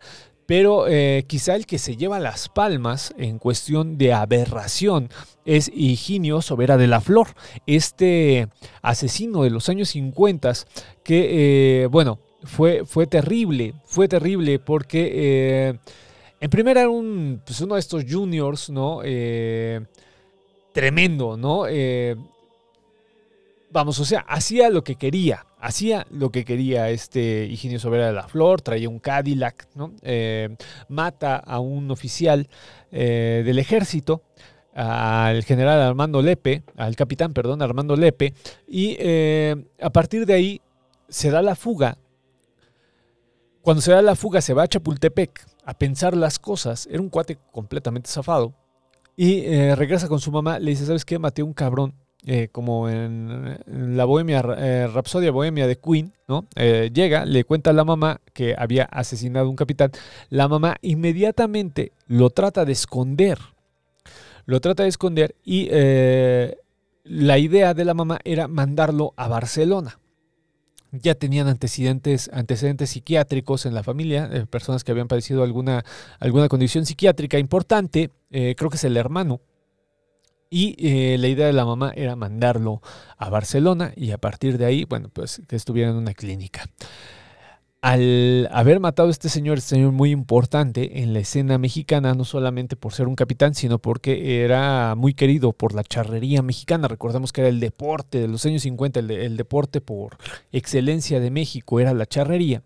pero eh, quizá el que se lleva las palmas en cuestión de aberración es Higinio Sobera de la Flor, este asesino de los años 50 que, eh, bueno, fue, fue terrible, fue terrible porque eh, en primera era un, pues uno de estos juniors, ¿no? tremendo, ¿no? vamos, o sea, hacía lo que quería, hacía lo que quería este Higinio Sobera de la Flor, traía un Cadillac. Eh, mata a un oficial eh, del ejército, al general Armando Lepe, al capitán, perdón, Armando Lepe, y eh, a partir de ahí se da la fuga. Cuando se da la fuga se va a Chapultepec a pensar las cosas, era un cuate completamente zafado, y regresa con su mamá, le dice, ¿sabes qué? Maté a un cabrón eh, como en, la Bohemia, eh, Rapsodia Bohemia de Queen, ¿no? Eh, llega, le cuenta a la mamá que había asesinado un capitán. La mamá inmediatamente lo trata de esconder. Lo trata de esconder y la idea de la mamá era mandarlo a Barcelona. Ya tenían antecedentes, antecedentes psiquiátricos en la familia, personas que habían padecido alguna, alguna condición psiquiátrica importante. creo que es el hermano Y eh, la idea de la mamá era mandarlo a Barcelona y a partir de ahí, bueno, pues que estuviera en una clínica. Al haber matado a este señor, este señor muy importante en la escena mexicana, no solamente por ser un capitán, sino porque era muy querido por la charrería mexicana. Recordemos que era el deporte de los años 50, el, de- el deporte por excelencia de México era la charrería.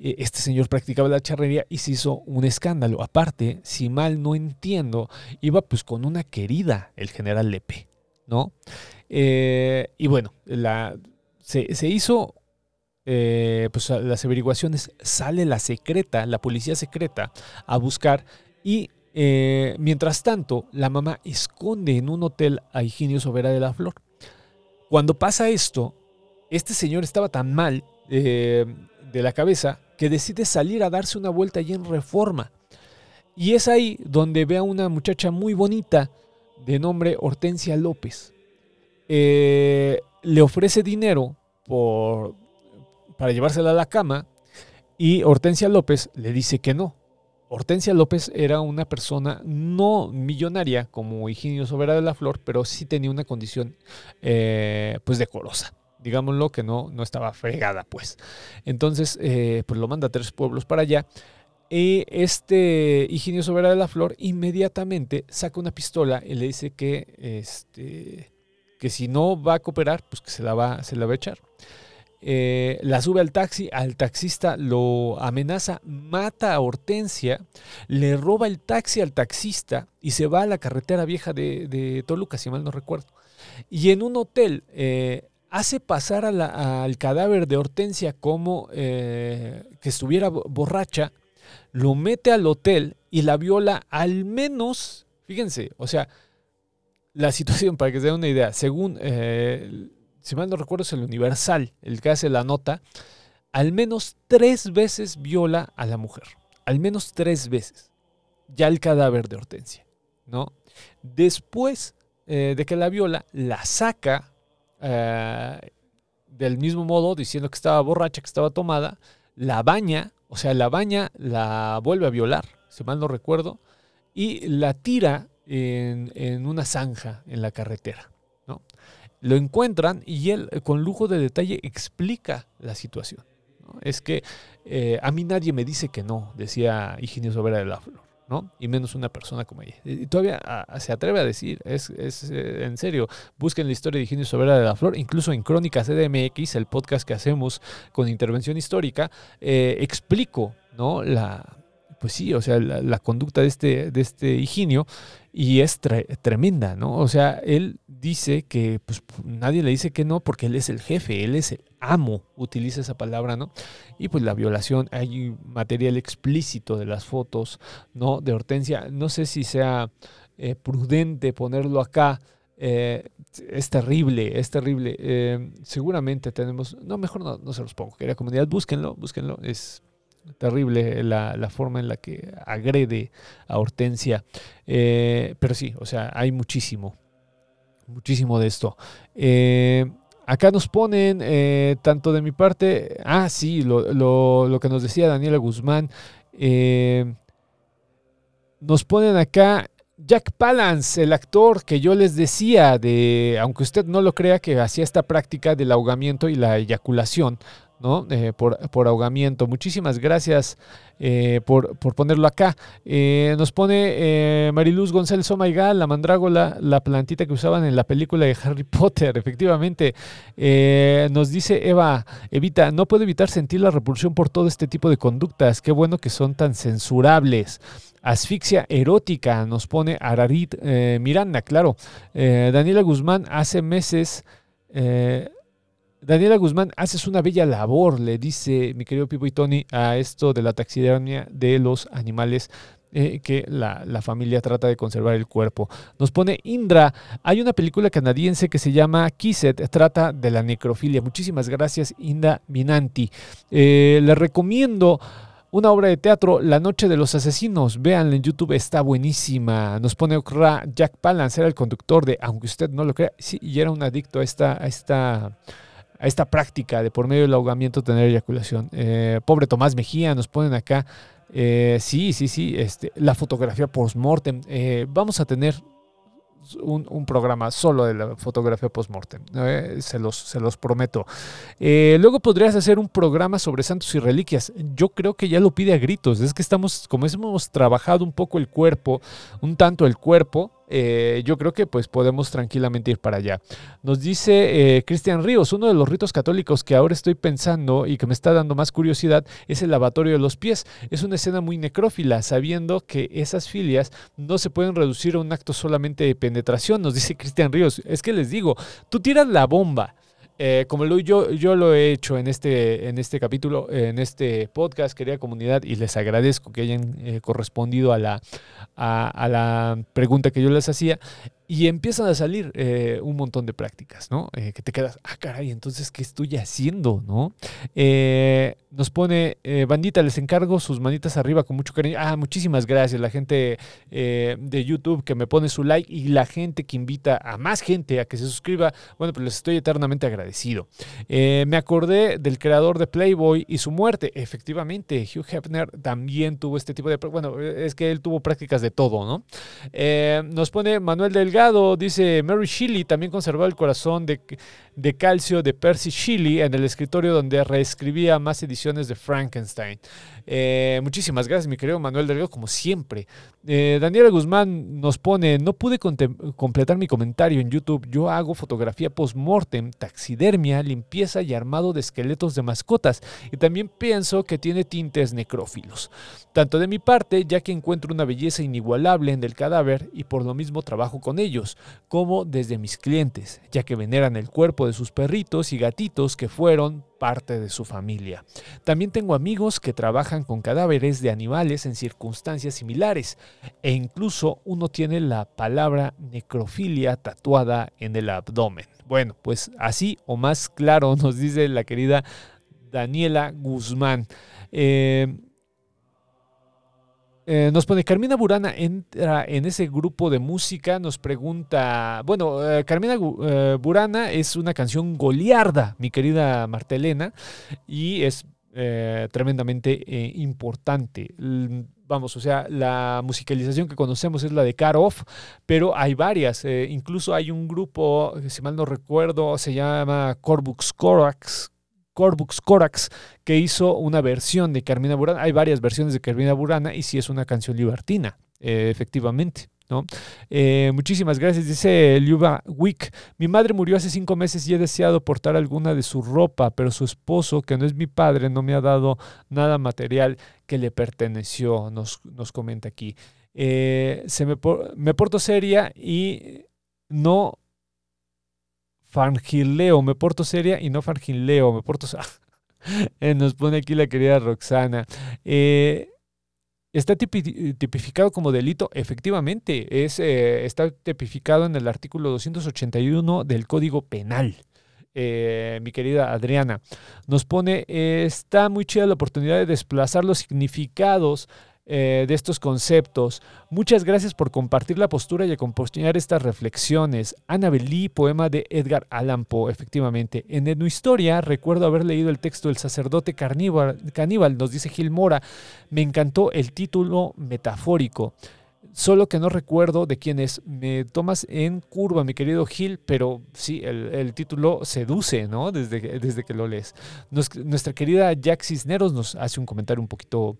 Eh, Este señor practicaba la charrería y se hizo un escándalo. Aparte, si mal no entiendo, iba pues con una querida, el general Lepe, ¿no? Eh, y bueno, se, hizo eh, pues las averiguaciones, sale la secreta, la policía secreta, a buscar y eh, mientras tanto la mamá esconde en un hotel a Higinio Sobera de la Flor. Cuando pasa esto, este señor estaba tan mal eh, de la cabeza que decide salir a darse una vuelta allí en Reforma. Y es ahí donde ve a una muchacha muy bonita de nombre Hortensia López. Eh, le ofrece dinero por, para llevársela a la cama y Hortensia López le dice que no. Hortensia López era una persona no millonaria como Higinio Sobera de la Flor, pero sí tenía una condición eh, pues decorosa. Digámoslo que no, no estaba fregada, pues. Entonces, eh, pues lo manda a tres pueblos para allá. Y este Higinio Sobera de la Flor inmediatamente saca una pistola y le dice que, este, que si no va a cooperar, pues que se la va, se la va a echar. Eh, la sube al taxi, al taxista lo amenaza, mata a Hortensia, le roba el taxi al taxista y se va a la carretera vieja de, de Toluca, si mal no recuerdo. Y en un hotel eh, hace pasar al cadáver de Hortensia como eh, que estuviera bo- borracha, lo mete al hotel y la viola al menos, fíjense, o sea, la situación, para que se den una idea, según, eh, si mal no recuerdo, es el Universal, el que hace la nota, al menos tres veces viola a la mujer, al menos tres veces, ya el cadáver de Hortensia, ¿no? Después eh, de que la viola, la saca eh, del mismo modo, diciendo que estaba borracha, que estaba tomada, la baña, o sea, la baña, la vuelve a violar, si mal no recuerdo, y la tira en, en una zanja en la carretera. ¿no? Lo encuentran y él, con lujo de detalle, explica la situación. Es que eh, a mí nadie me dice que no, decía Higinio Sobera de la. ¿No? Y menos una persona como ella. Y todavía se atreve a decir, es, es eh, en serio, busquen la historia de Higinio Sobera de la Flor, incluso en Crónicas CDMX, el podcast que hacemos con intervención histórica, eh, explico, ¿no? La, pues sí, o sea, la conducta de este, de este Higinio y es tre- tremenda, ¿no? O sea, él dice que pues, nadie le dice que no porque él es el jefe, él es el amo, utiliza esa palabra, ¿no? Y pues la violación, hay material explícito de las fotos, ¿no? De Hortensia, no sé si sea eh, prudente ponerlo acá, eh, es terrible, es terrible. Eh, seguramente tenemos, no, mejor no, no se los pongo, querida comunidad, búsquenlo, búsquenlo, es terrible la, la forma en la que agrede a Hortensia. Eh, pero sí, o sea, hay muchísimo, muchísimo de esto. Eh, acá nos ponen, eh, tanto de mi parte, ah, sí, lo, lo- lo que nos decía Daniela Guzmán, nos ponen acá Jack Palance, el actor que yo les decía de, aunque usted no lo crea, que hacía esta práctica del ahogamiento y la eyaculación, ¿no? Eh, por, por ahogamiento. Muchísimas gracias eh, por, por ponerlo acá. Eh, nos pone Mariluz González Omaigal, la mandrágola, la plantita que usaban en la película de Harry Potter, efectivamente. Nos dice Eva, Evita, no puedo evitar sentir la repulsión por todo este tipo de conductas. Qué bueno que son tan censurables. Asfixia erótica, nos pone Ararit Miranda, claro. Daniela Guzmán hace meses. Daniela Guzmán, haces una bella labor, le dice mi querido Pipo y Tony a esto de la taxidermia de los animales eh, que la, la familia trata de conservar el cuerpo. Nos pone Indra, hay una película canadiense que se llama Kisset, trata de la necrofilia. Muchísimas gracias, Inda Minanti. Eh, le recomiendo una obra de teatro, La Noche de los Asesinos. Véanla en YouTube, está buenísima. Nos pone Okra, Jack Palance era el conductor de, aunque usted no lo crea, sí, y era un adicto a esta, a esta, a esta práctica de por medio del ahogamiento tener eyaculación. Eh, pobre Tomás Mejía, nos ponen acá. Eh, sí, sí, sí, este, la fotografía post-mortem. Eh, vamos a tener un, programa solo de la fotografía post-mortem. se, los, se los prometo. Luego podrías hacer un programa sobre santos y reliquias. Yo creo que ya lo pide a gritos. Es que estamos, como hemos trabajado un poco el cuerpo, un tanto el cuerpo, eh, yo creo que pues podemos tranquilamente ir para allá. Nos dice eh, Cristian Ríos, uno de los ritos católicos que ahora estoy pensando y que me está dando más curiosidad es el lavatorio de los pies. Es una escena muy necrófila, sabiendo que esas filias no se pueden reducir a un acto solamente de penetración, nos dice Cristian Ríos. Es que les digo, tú tiras la bomba. Eh, como lo, yo, yo lo he hecho en este, en este capítulo, en este podcast, querida comunidad, y les agradezco que hayan eh, correspondido a la, a, a la pregunta que yo les hacía. Y empiezan a salir eh, un montón de prácticas, ¿no? Eh, que te quedas, ah, caray, entonces, ¿qué estoy haciendo, no? Eh, nos pone, bandita, les encargo sus manitas arriba con mucho cariño. Ah, muchísimas gracias, la gente de YouTube que me pone su like y la gente que invita a más gente a que se suscriba. Bueno, pues les estoy eternamente agradecido. Me acordé del creador de Playboy y su muerte. Efectivamente, Hugh Hefner también tuvo este tipo de... Bueno, es que él tuvo prácticas de todo, ¿no? Nos pone Manuel Delgado, dice Mary Shelley también conservó el corazón de, de calcio de Percy Shelley en el escritorio donde reescribía más ediciones de Frankenstein. Eh, muchísimas gracias, mi querido Manuel Delgado, como siempre. Eh, Daniela Guzmán nos pone, no pude completar mi comentario en YouTube. Yo hago fotografía post-mortem, taxidermia, limpieza y armado de esqueletos de mascotas. Y también pienso que tiene tintes necrófilos. Tanto de mi parte, ya que encuentro una belleza inigualable en el cadáver y por lo mismo trabajo con ellos, como desde mis clientes, ya que veneran el cuerpo de sus perritos y gatitos que fueron parte de su familia. También tengo amigos que trabajan con cadáveres de animales en circunstancias similares e incluso uno tiene la palabra necrofilia tatuada en el abdomen. Bueno, pues así o más claro nos dice la querida Daniela Guzmán. Eh, eh, nos pone Carmina Burana entra en ese grupo de música, nos pregunta, bueno, eh, Carmina eh, Burana es una canción goliarda, mi querida Martelena, y es tremendamente importante. L- Vamos, o sea, la musicalización que conocemos es la de Car Off, pero hay varias. incluso hay un grupo, si mal no recuerdo, se llama Corbux Corax, Corbux Corax, que hizo una versión de Carmina Burana. Hay varias versiones de Carmina Burana y sí es una canción libertina, eh, efectivamente. ¿no? Eh, muchísimas gracias, dice Liuba Wick. Mi madre murió hace cinco meses y he deseado portar alguna de su ropa, pero su esposo, que no es mi padre, no me ha dado nada material que le perteneció, nos, nos comenta aquí. Eh, se me, me porto seria y no fargileo, me porto seria y no fargileo, me porto... Eh, nos pone aquí la querida Roxana. Eh, ¿Está tipi- tipificado como delito? Efectivamente, es, eh, está tipificado en el artículo 281 del Código Penal. Mi querida Adriana, nos pone, está muy chida la oportunidad de desplazar los significados eh, de estos conceptos. Muchas gracias por compartir la postura y acompañar estas reflexiones. Annabel Lee, poema de Edgar Allan Poe, efectivamente. En mi historia recuerdo haber leído el texto del sacerdote caníbal, nos dice Gil Mora. Me encantó el título metafórico. Solo que no recuerdo de quién es. Me tomas en curva, mi querido Gil, pero sí, el, el título seduce, ¿no? Desde, desde que lo lees. Nuestra querida Jack Cisneros nos hace un comentario un poquito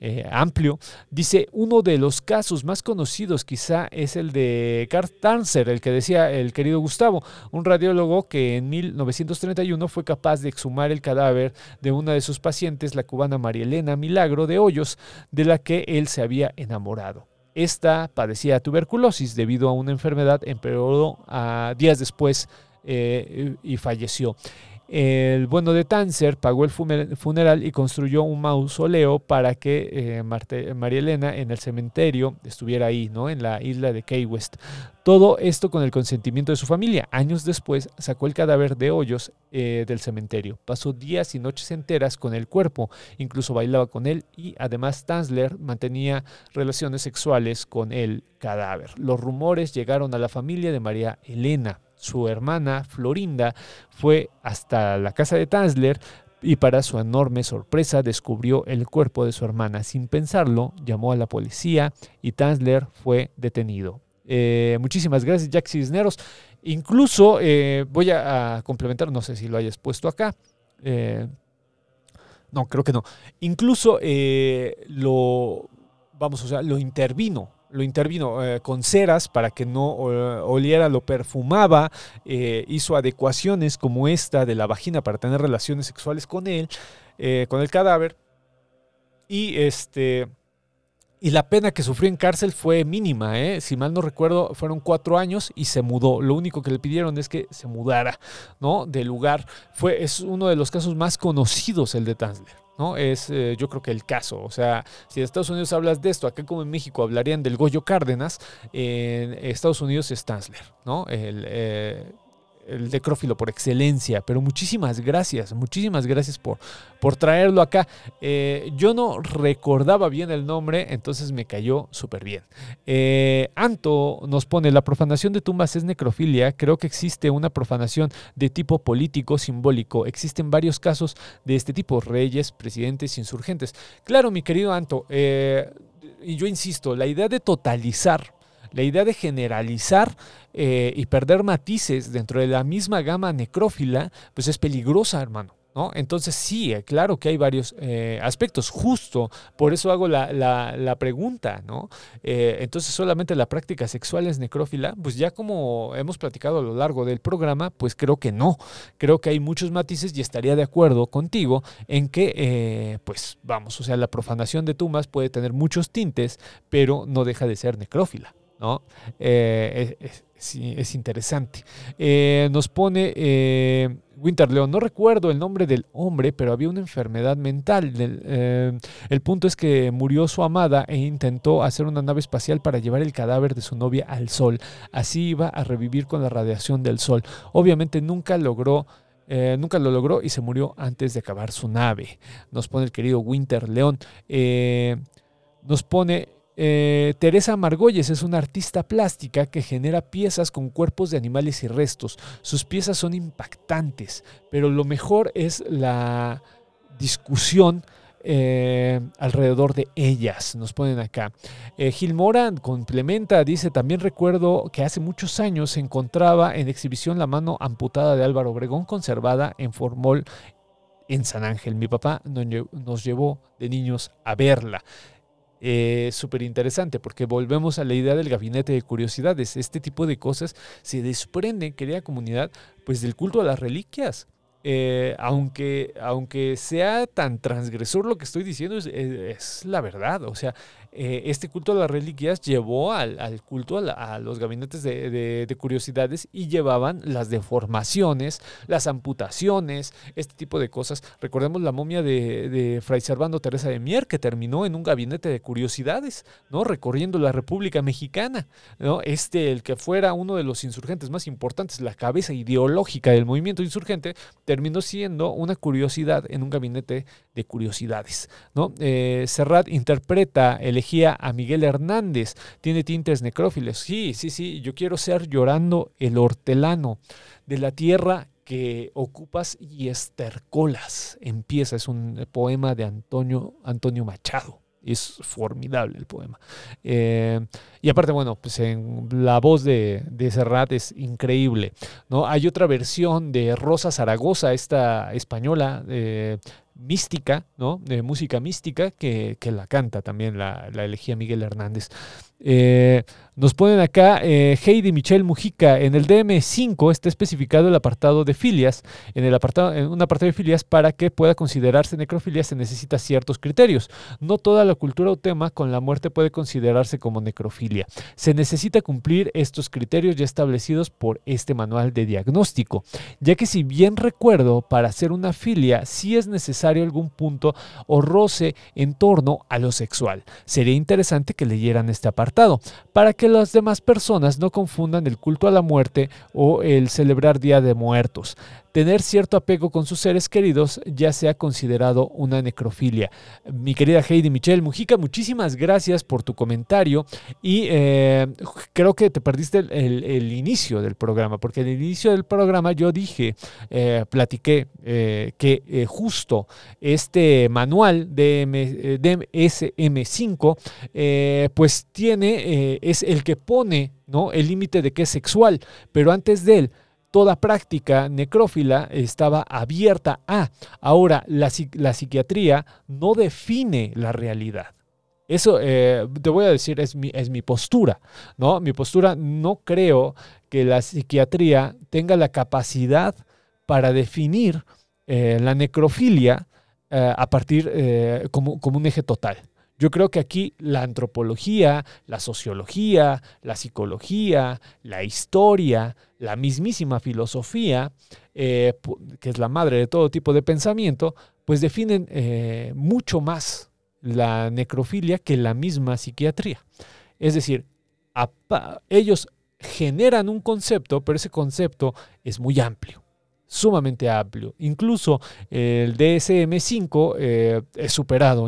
eh, amplio. Dice, uno de los casos más conocidos quizá es el de Carl el que decía el querido Gustavo, un radiólogo que en 1931 fue capaz de exhumar el cadáver de una de sus pacientes, la cubana María Elena Milagro de Hoyos, de la que él se había enamorado. Esta padecía tuberculosis debido a una enfermedad, empeoró a días después eh, y falleció. El bueno de Tanzer pagó el funeral y construyó un mausoleo para que eh, María Elena en el cementerio estuviera ahí, ¿no? En la isla de Key West. Todo esto con el consentimiento de su familia. Años después sacó el cadáver de hoyos eh, del cementerio. Pasó días y noches enteras con el cuerpo, incluso bailaba con él y además Tanzler mantenía relaciones sexuales con el cadáver. Los rumores llegaron a la familia de María Elena. Su hermana Florinda fue hasta la casa de Tanzler y para su enorme sorpresa descubrió el cuerpo de su hermana. Sin pensarlo, llamó a la policía y Tanzler fue detenido. Eh, muchísimas gracias, Jack Cisneros. Incluso eh, voy a, complementar, no sé si lo hayas puesto acá. Eh, no, creo que no. Incluso lo, vamos, o lo intervino. Lo intervino eh, con ceras para que no eh, oliera, lo perfumaba, eh, hizo adecuaciones como esta de la vagina para tener relaciones sexuales con él, con el cadáver. Y este. Y la pena que sufrió en cárcel fue mínima, ¿eh? si mal no recuerdo, fueron cuatro años y se mudó. Lo único que le pidieron es que se mudara, ¿no? De lugar. Fue, es uno de los casos más conocidos el de Tanzler. ¿no? Es eh, yo creo que el caso. O sea, si en Estados Unidos hablas de esto, acá como en México hablarían del Goyo Cárdenas, en Estados Unidos es Tanzler, ¿no? El, eh, el necrófilo por excelencia. Pero muchísimas gracias, muchísimas gracias por, por traerlo acá. Eh, yo no recordaba bien el nombre, entonces me cayó súper bien. Eh, Anto nos pone, la profanación de tumbas es necrofilia. Creo que existe una profanación de tipo político, simbólico. Existen varios casos de este tipo, reyes, presidentes, insurgentes. Claro, mi querido Anto, eh, y yo insisto, la idea de totalizar la idea de generalizar eh, y perder matices dentro de la misma gama necrófila, pues es peligrosa, hermano. ¿No? Entonces sí, eh, claro que hay varios eh, aspectos, justo por eso hago la, la, pregunta, ¿no? Eh, entonces solamente la práctica sexual es necrófila, pues ya como hemos platicado a lo largo del programa, pues creo que no, creo que hay muchos matices y estaría de acuerdo contigo en que, pues vamos, o sea, la profanación de tumbas puede tener muchos tintes, pero no deja de ser necrófila. ¿no? Es, sí, es, interesante. Eh, nos pone eh, Winter León, no recuerdo el nombre del hombre, pero había una enfermedad mental. Eh, el punto es que murió su amada e intentó hacer una nave espacial para llevar el cadáver de su novia al sol. Así iba a revivir con la radiación del sol. Obviamente nunca logró... Eh, nunca lo logró y se murió antes de acabar su nave. Nos pone el querido Winter León. Nos pone eh, Teresa Margolles es una artista plástica que genera piezas con cuerpos de animales y restos. Sus piezas son impactantes, pero lo mejor es la discusión eh, alrededor de ellas, nos ponen acá. Eh, Gil Mora complementa, dice, también recuerdo que hace muchos años se encontraba en exhibición la mano amputada de Álvaro Obregón conservada en formol en San Ángel. Mi papá nos llevó de niños a verla eh, súper interesante porque volvemos a la idea del gabinete de curiosidades. Este tipo de cosas se desprende, querida comunidad, pues del culto a las reliquias. Eh, aunque, aunque sea tan transgresor lo que estoy diciendo, es, es la verdad. O sea, eh, este culto a las reliquias llevó al, al culto a, los gabinetes de, de, de, curiosidades y llevaban las deformaciones, las amputaciones, este tipo de cosas. Recordemos la momia de, de Fray Servando Teresa de Mier, que terminó en un gabinete de curiosidades, ¿no? Recorriendo la República Mexicana, ¿no? Este, el que fuera uno de los insurgentes más importantes, la cabeza ideológica del movimiento insurgente, terminó siendo una curiosidad en un gabinete de curiosidades, ¿no? Eh, Serrat interpreta el a Miguel Hernández. Tiene tintes necrófiles. Sí, sí, sí. Yo quiero ser llorando el hortelano de la tierra que ocupas y estercolas. Empieza, es un poema de Antonio, Antonio Machado. Es formidable el poema. Eh, y aparte, bueno, pues en la voz de, de Serrat es increíble. ¿no? Hay otra versión de Rosa Zaragoza, esta española, eh, mística, ¿no? De música mística, que, que la canta también, la, la, elegía Miguel Hernández. Eh, nos ponen acá eh, Heidi Michelle Mujica. En el DM5 está especificado el apartado de filias. En, el apartado, en un apartado de filias, para que pueda considerarse necrofilia, se necesita ciertos criterios. No toda la cultura o tema con la muerte puede considerarse como necrofilia. Se necesita cumplir estos criterios ya establecidos por este manual de diagnóstico. Ya que, si bien recuerdo, para hacer una filia sí es necesario algún punto o roce en torno a lo sexual. Sería interesante que leyeran este apartado para que las demás personas no confundan el culto a la muerte o el celebrar Día de Muertos. Tener cierto apego con sus seres queridos ya sea considerado una necrofilia. Mi querida Heidi Michelle Mujica, muchísimas gracias por tu comentario y eh, creo que te perdiste el, inicio del programa, porque en el inicio del programa yo dije, eh, platiqué eh, que justo este manual de DSM5 eh, pues tiene, es el que pone ¿no? el límite de que es sexual, pero antes de él toda práctica necrófila estaba abierta a. Ahora, la, la psiquiatría no define la realidad. Eso, eh, te voy a decir, es mi, es mi postura, ¿no? Mi postura, no creo que la psiquiatría tenga la capacidad para definir eh, la necrofilia eh, a partir como, como un eje total. Yo creo que aquí la antropología, la sociología, la psicología, la historia, la mismísima filosofía, eh, que es la madre de todo tipo de pensamiento, pues definen eh, mucho más la necrofilia que la misma psiquiatría. Es decir, ellos generan un concepto, pero ese concepto es muy amplio, sumamente amplio. Incluso el DSM5 eh, es superado.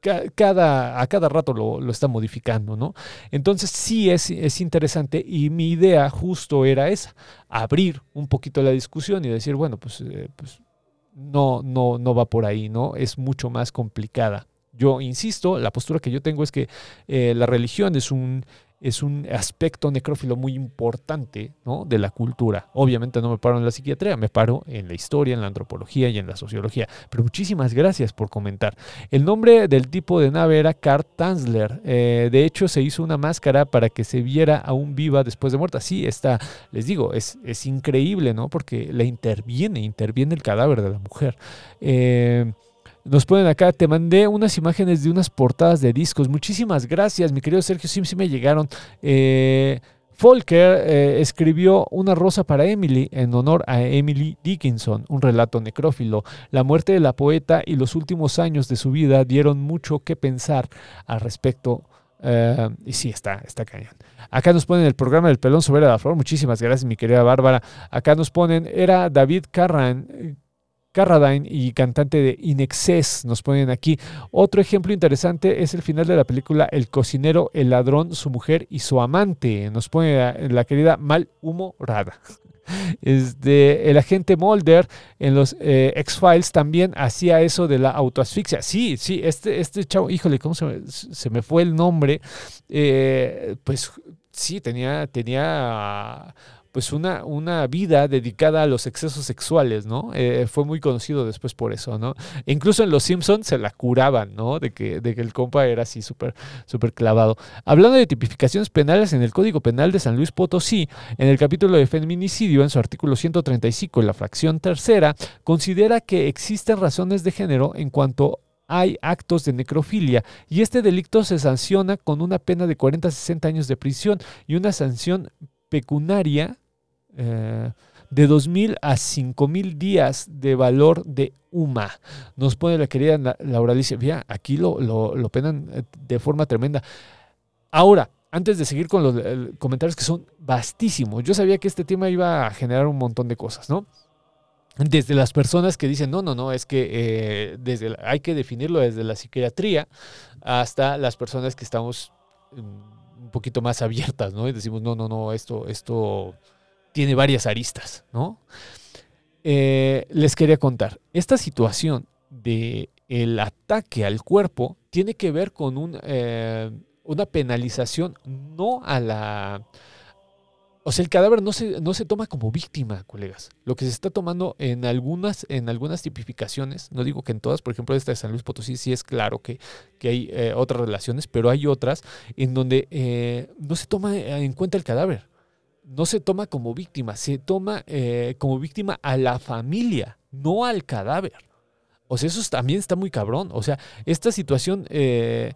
Cada, a cada rato lo, lo está modificando, ¿no? Entonces sí es, es interesante y mi idea justo era esa, abrir un poquito la discusión y decir, bueno, pues, eh, pues no, no, no va por ahí, ¿no? Es mucho más complicada. Yo insisto, la postura que yo tengo es que eh, la religión es un, es un aspecto necrófilo muy importante ¿no? de la cultura. Obviamente no me paro en la psiquiatría, me paro en la historia, en la antropología y en la sociología. Pero muchísimas gracias por comentar. El nombre del tipo de nave era Karl Tanzler. Eh, de hecho, se hizo una máscara para que se viera aún viva después de muerta. Sí, está, les digo, es, es increíble, ¿no? Porque la interviene, interviene el cadáver de la mujer. Eh, nos ponen acá, te mandé unas imágenes de unas portadas de discos. Muchísimas gracias, mi querido Sergio. Sí, sí me llegaron. Eh, Folker eh, escribió Una rosa para Emily en honor a Emily Dickinson, un relato necrófilo. La muerte de la poeta y los últimos años de su vida dieron mucho que pensar al respecto. Eh, y sí, está, está cañón. Acá nos ponen el programa del pelón sobre la flor. Muchísimas gracias, mi querida Bárbara. Acá nos ponen, era David Carran, Carradine y cantante de In Excess, nos ponen aquí. Otro ejemplo interesante es el final de la película El cocinero, el ladrón, su mujer y su amante. Nos pone la, querida malhumorada. Este, el agente Mulder en los eh, X-Files también hacía eso de la autoasfixia. Sí, sí, este, este chavo, híjole, ¿cómo se me, se me fue el nombre? Eh, pues sí, tenía, tenía pues una, una vida dedicada a los excesos sexuales, ¿no? Eh, fue muy conocido después por eso, ¿no? E incluso en Los Simpsons se la curaban, ¿no? De que, de que el compa era así súper súper clavado. Hablando de tipificaciones penales en el Código Penal de San Luis Potosí, en el capítulo de feminicidio, en su artículo 135, en la fracción tercera, considera que existen razones de género en cuanto hay actos de necrofilia y este delito se sanciona con una pena de 40 a 60 años de prisión y una sanción pecuniaria eh, de 2.000 a 5.000 días de valor de UMA. Nos pone la querida Laura Alicia. Mira, aquí lo, lo, lo penan eh, de forma tremenda. Ahora, antes de seguir con los eh, comentarios que son vastísimos, yo sabía que este tema iba a generar un montón de cosas, ¿no? Desde las personas que dicen, no, no, no, es que eh, desde hay que definirlo desde la psiquiatría hasta las personas que estamos mm, un poquito más abiertas, ¿no? Y decimos, no, no, no, esto, esto tiene varias aristas, ¿no? Eh, les quería contar, esta situación de el ataque al cuerpo tiene que ver con un, eh, una penalización no a la... O sea, el cadáver no se, no se toma como víctima, colegas. Lo que se está tomando en algunas, en algunas tipificaciones, no digo que en todas, por ejemplo, esta de San Luis Potosí sí es claro que, que hay eh, otras relaciones, pero hay otras en donde no se toma en cuenta el cadáver. No se toma como víctima, se toma eh, como víctima a la familia, no al cadáver. O sea, eso es- también está muy cabrón. O sea, esta situación eh,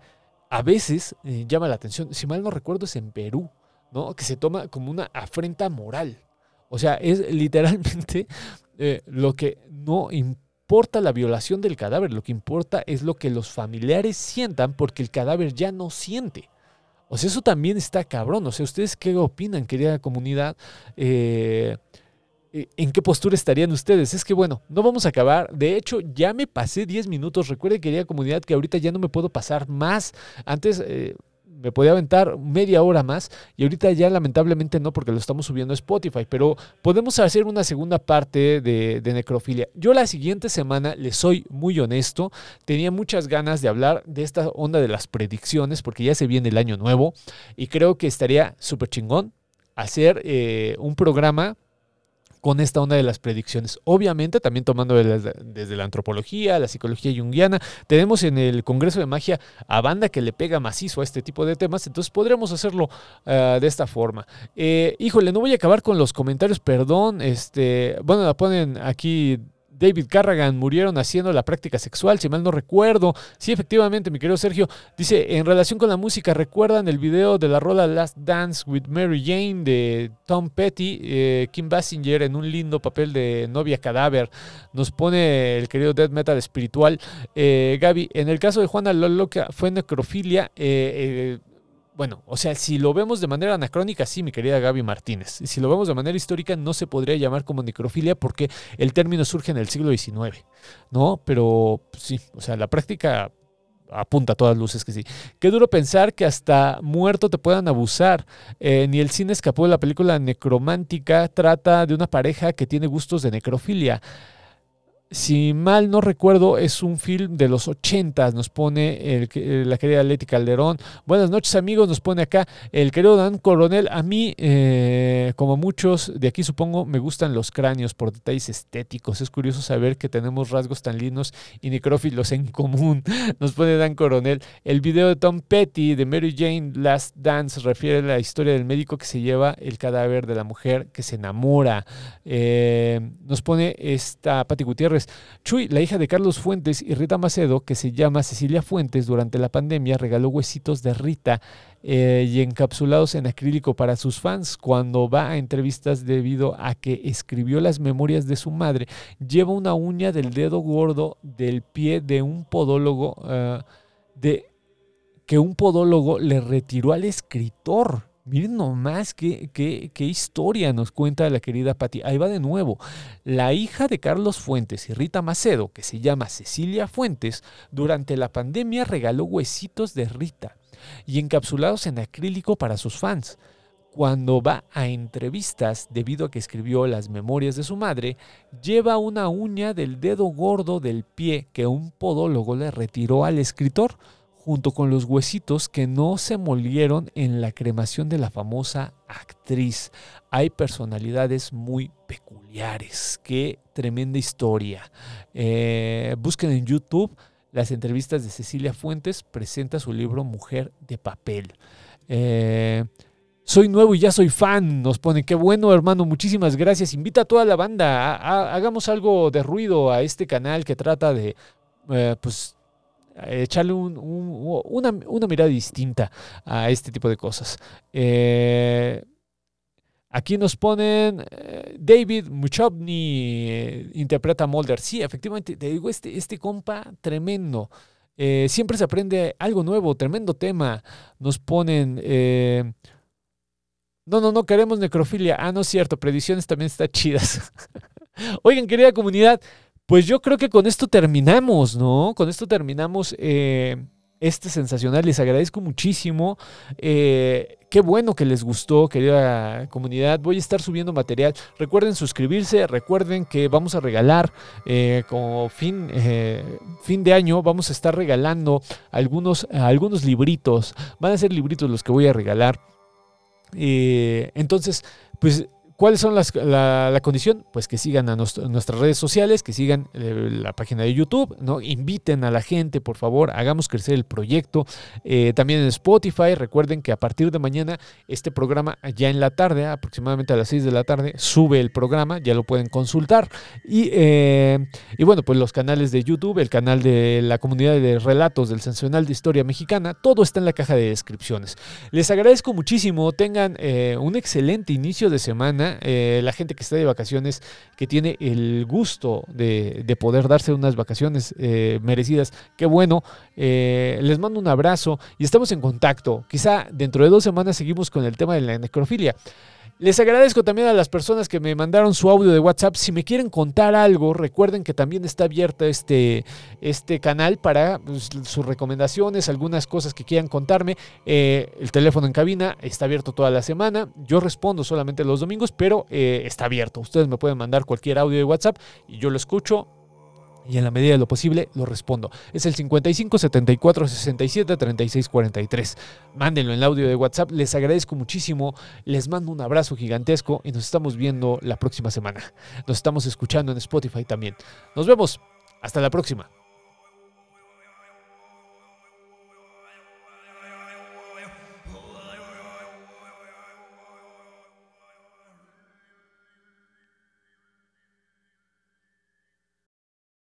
a veces eh, llama la atención. Si mal no recuerdo, es en Perú, ¿no? Que se toma como una afrenta moral. O sea, es literalmente eh, lo que no importa la violación del cadáver, lo que importa es lo que los familiares sientan porque el cadáver ya no siente. O sea, eso también está cabrón. O sea, ¿ustedes qué opinan, querida comunidad? Eh, eh, ¿En qué postura estarían ustedes? Es que bueno, no vamos a acabar. De hecho, ya me pasé 10 minutos. Recuerden, querida comunidad, que ahorita ya no me puedo pasar más. Antes eh, me podía aventar media hora más y ahorita ya lamentablemente no porque lo estamos subiendo a Spotify, pero podemos hacer una segunda parte de, necrofilia. Yo la siguiente semana, les soy muy honesto, tenía muchas ganas de hablar de esta onda de las predicciones porque ya se viene el año nuevo y creo que estaría súper chingón hacer eh, un programa con esta onda de las predicciones. Obviamente, también tomando desde la antropología, la psicología junguiana, tenemos en el Congreso de Magia a banda que le pega macizo a este tipo de temas, entonces podremos hacerlo uh, de esta forma. Eh, híjole, no voy a acabar con los comentarios, perdón, este, bueno, la ponen aquí David Carragan murieron haciendo la práctica sexual, si mal no recuerdo. Sí, efectivamente, mi querido Sergio. Dice, en relación con la música, ¿recuerdan el video de la rola Last Dance with Mary Jane de Tom Petty? Eh, Kim Basinger en un lindo papel de novia cadáver. Nos pone el querido death metal espiritual. Eh, Gaby, en el caso de Juana Loloca fue necrofilia. Eh, bueno, o sea, si lo vemos de manera anacrónica, sí, mi querida Gaby Martínez. Si lo vemos de manera histórica, no se podría llamar como necrofilia porque el término surge en el siglo XIX, ¿no? Pero pues, sí, o sea, la práctica apunta a todas luces que sí. Qué duro pensar que hasta muerto te puedan abusar. Eh, ni el cine escapó de la película necromántica, trata de una pareja que tiene gustos de necrofilia si mal no recuerdo, es un film de los 80, nos pone el, eh, la querida Leti Calderón. Buenas noches amigos, nos pone acá el querido Dan Coronel. A mí, eh, como muchos de aquí supongo, me gustan los cráneos por detalles estéticos. Es curioso saber que tenemos rasgos tan lindos y necrófilos en común. Nos pone Dan Coronel. El video de Tom Petty de Mary Jane Last Dance refiere a la historia del médico que se lleva el cadáver de la mujer que se enamora. Eh, nos pone esta Pati Gutiérrez Chuy, la hija de Carlos Fuentes y Rita Macedo, que se llama Cecilia Fuentes, durante la pandemia regaló huesitos de Rita eh, y encapsulados en acrílico para sus fans. Cuando va a entrevistas debido a que escribió las memorias de su madre, lleva una uña del dedo gordo del pie de un podólogo uh, de que un podólogo le retiró al escritor. Miren nomás qué, historia nos cuenta la querida Patti. Ahí va de nuevo. La hija de Carlos Fuentes y Rita Macedo, que se llama Cecilia Fuentes, durante la pandemia regaló huesitos de Rita y encapsulados en acrílico para sus fans. Cuando va a entrevistas, debido a que escribió las memorias de su madre, lleva una uña del dedo gordo del pie que un podólogo le retiró al escritor junto con los huesitos que no se molieron en la cremación de la famosa actriz. Hay personalidades muy peculiares. Qué tremenda historia. Eh, busquen en YouTube las entrevistas de Cecilia Fuentes. Presenta su libro Mujer de Papel. Eh, soy nuevo y ya soy fan, nos pone. Qué bueno, hermano, muchísimas gracias. Invita a toda la banda, hagamos algo de ruido a este canal que trata de, eh, pues, echarle un, un, una, mirada distinta a este tipo de cosas. Eh, aquí nos ponen eh, David Muchovny eh, interpreta a Mulder. Sí, efectivamente, te digo, este, este compa tremendo. Eh, siempre se aprende algo nuevo, tremendo tema. Nos ponen... no, no, no queremos necrofilia. Ah, no es cierto, predicciones también están chidas. Oigan, querida comunidad, pues yo creo que con esto terminamos, ¿no? Con esto terminamos eh, este sensacional. Les agradezco muchísimo. Eh, qué bueno que les gustó, querida comunidad. Voy a estar subiendo material. Recuerden suscribirse, recuerden que vamos a regalar eh, como fin, fin de año, vamos a estar regalando algunos, algunos libritos. Van a ser libritos los que voy a regalar. Entonces, pues ¿Cuáles son las, la, condición? Pues que sigan a nuestras redes sociales, que sigan eh, la página de YouTube, ¿no? Inviten a la gente, por favor, hagamos crecer el proyecto. Eh, también en Spotify, recuerden que a partir de mañana este programa, ya en la tarde, aproximadamente a las 6 de la tarde, sube el programa, ya lo pueden consultar. Y, eh, y bueno, pues los canales de YouTube, el canal de la comunidad de relatos del Sensacional de Historia Mexicana, todo está en la caja de descripciones. Les agradezco muchísimo, tengan un excelente inicio de semana eh, la gente que está de vacaciones, que tiene el gusto de, de poder darse unas vacaciones eh, merecidas, qué bueno. Eh, les mando un abrazo y estamos en contacto. Quizá dentro de dos semanas seguimos con el tema de la necrofilia. Les agradezco también a las personas que me mandaron su audio de WhatsApp. Si me quieren contar algo, recuerden que también está abierto este, este canal para pues, sus recomendaciones, algunas cosas que quieran contarme. Eh, el teléfono en cabina está abierto toda la semana. Yo respondo solamente los domingos, pero eh, está abierto. Ustedes me pueden mandar cualquier audio de WhatsApp y yo lo escucho y en la medida de lo posible lo respondo. Es el 55 74 67 36 43. Mándenlo en el audio de WhatsApp. Les agradezco muchísimo. Les mando un abrazo gigantesco y nos estamos viendo la próxima semana. Nos estamos escuchando en Spotify también. Nos vemos. Hasta la próxima.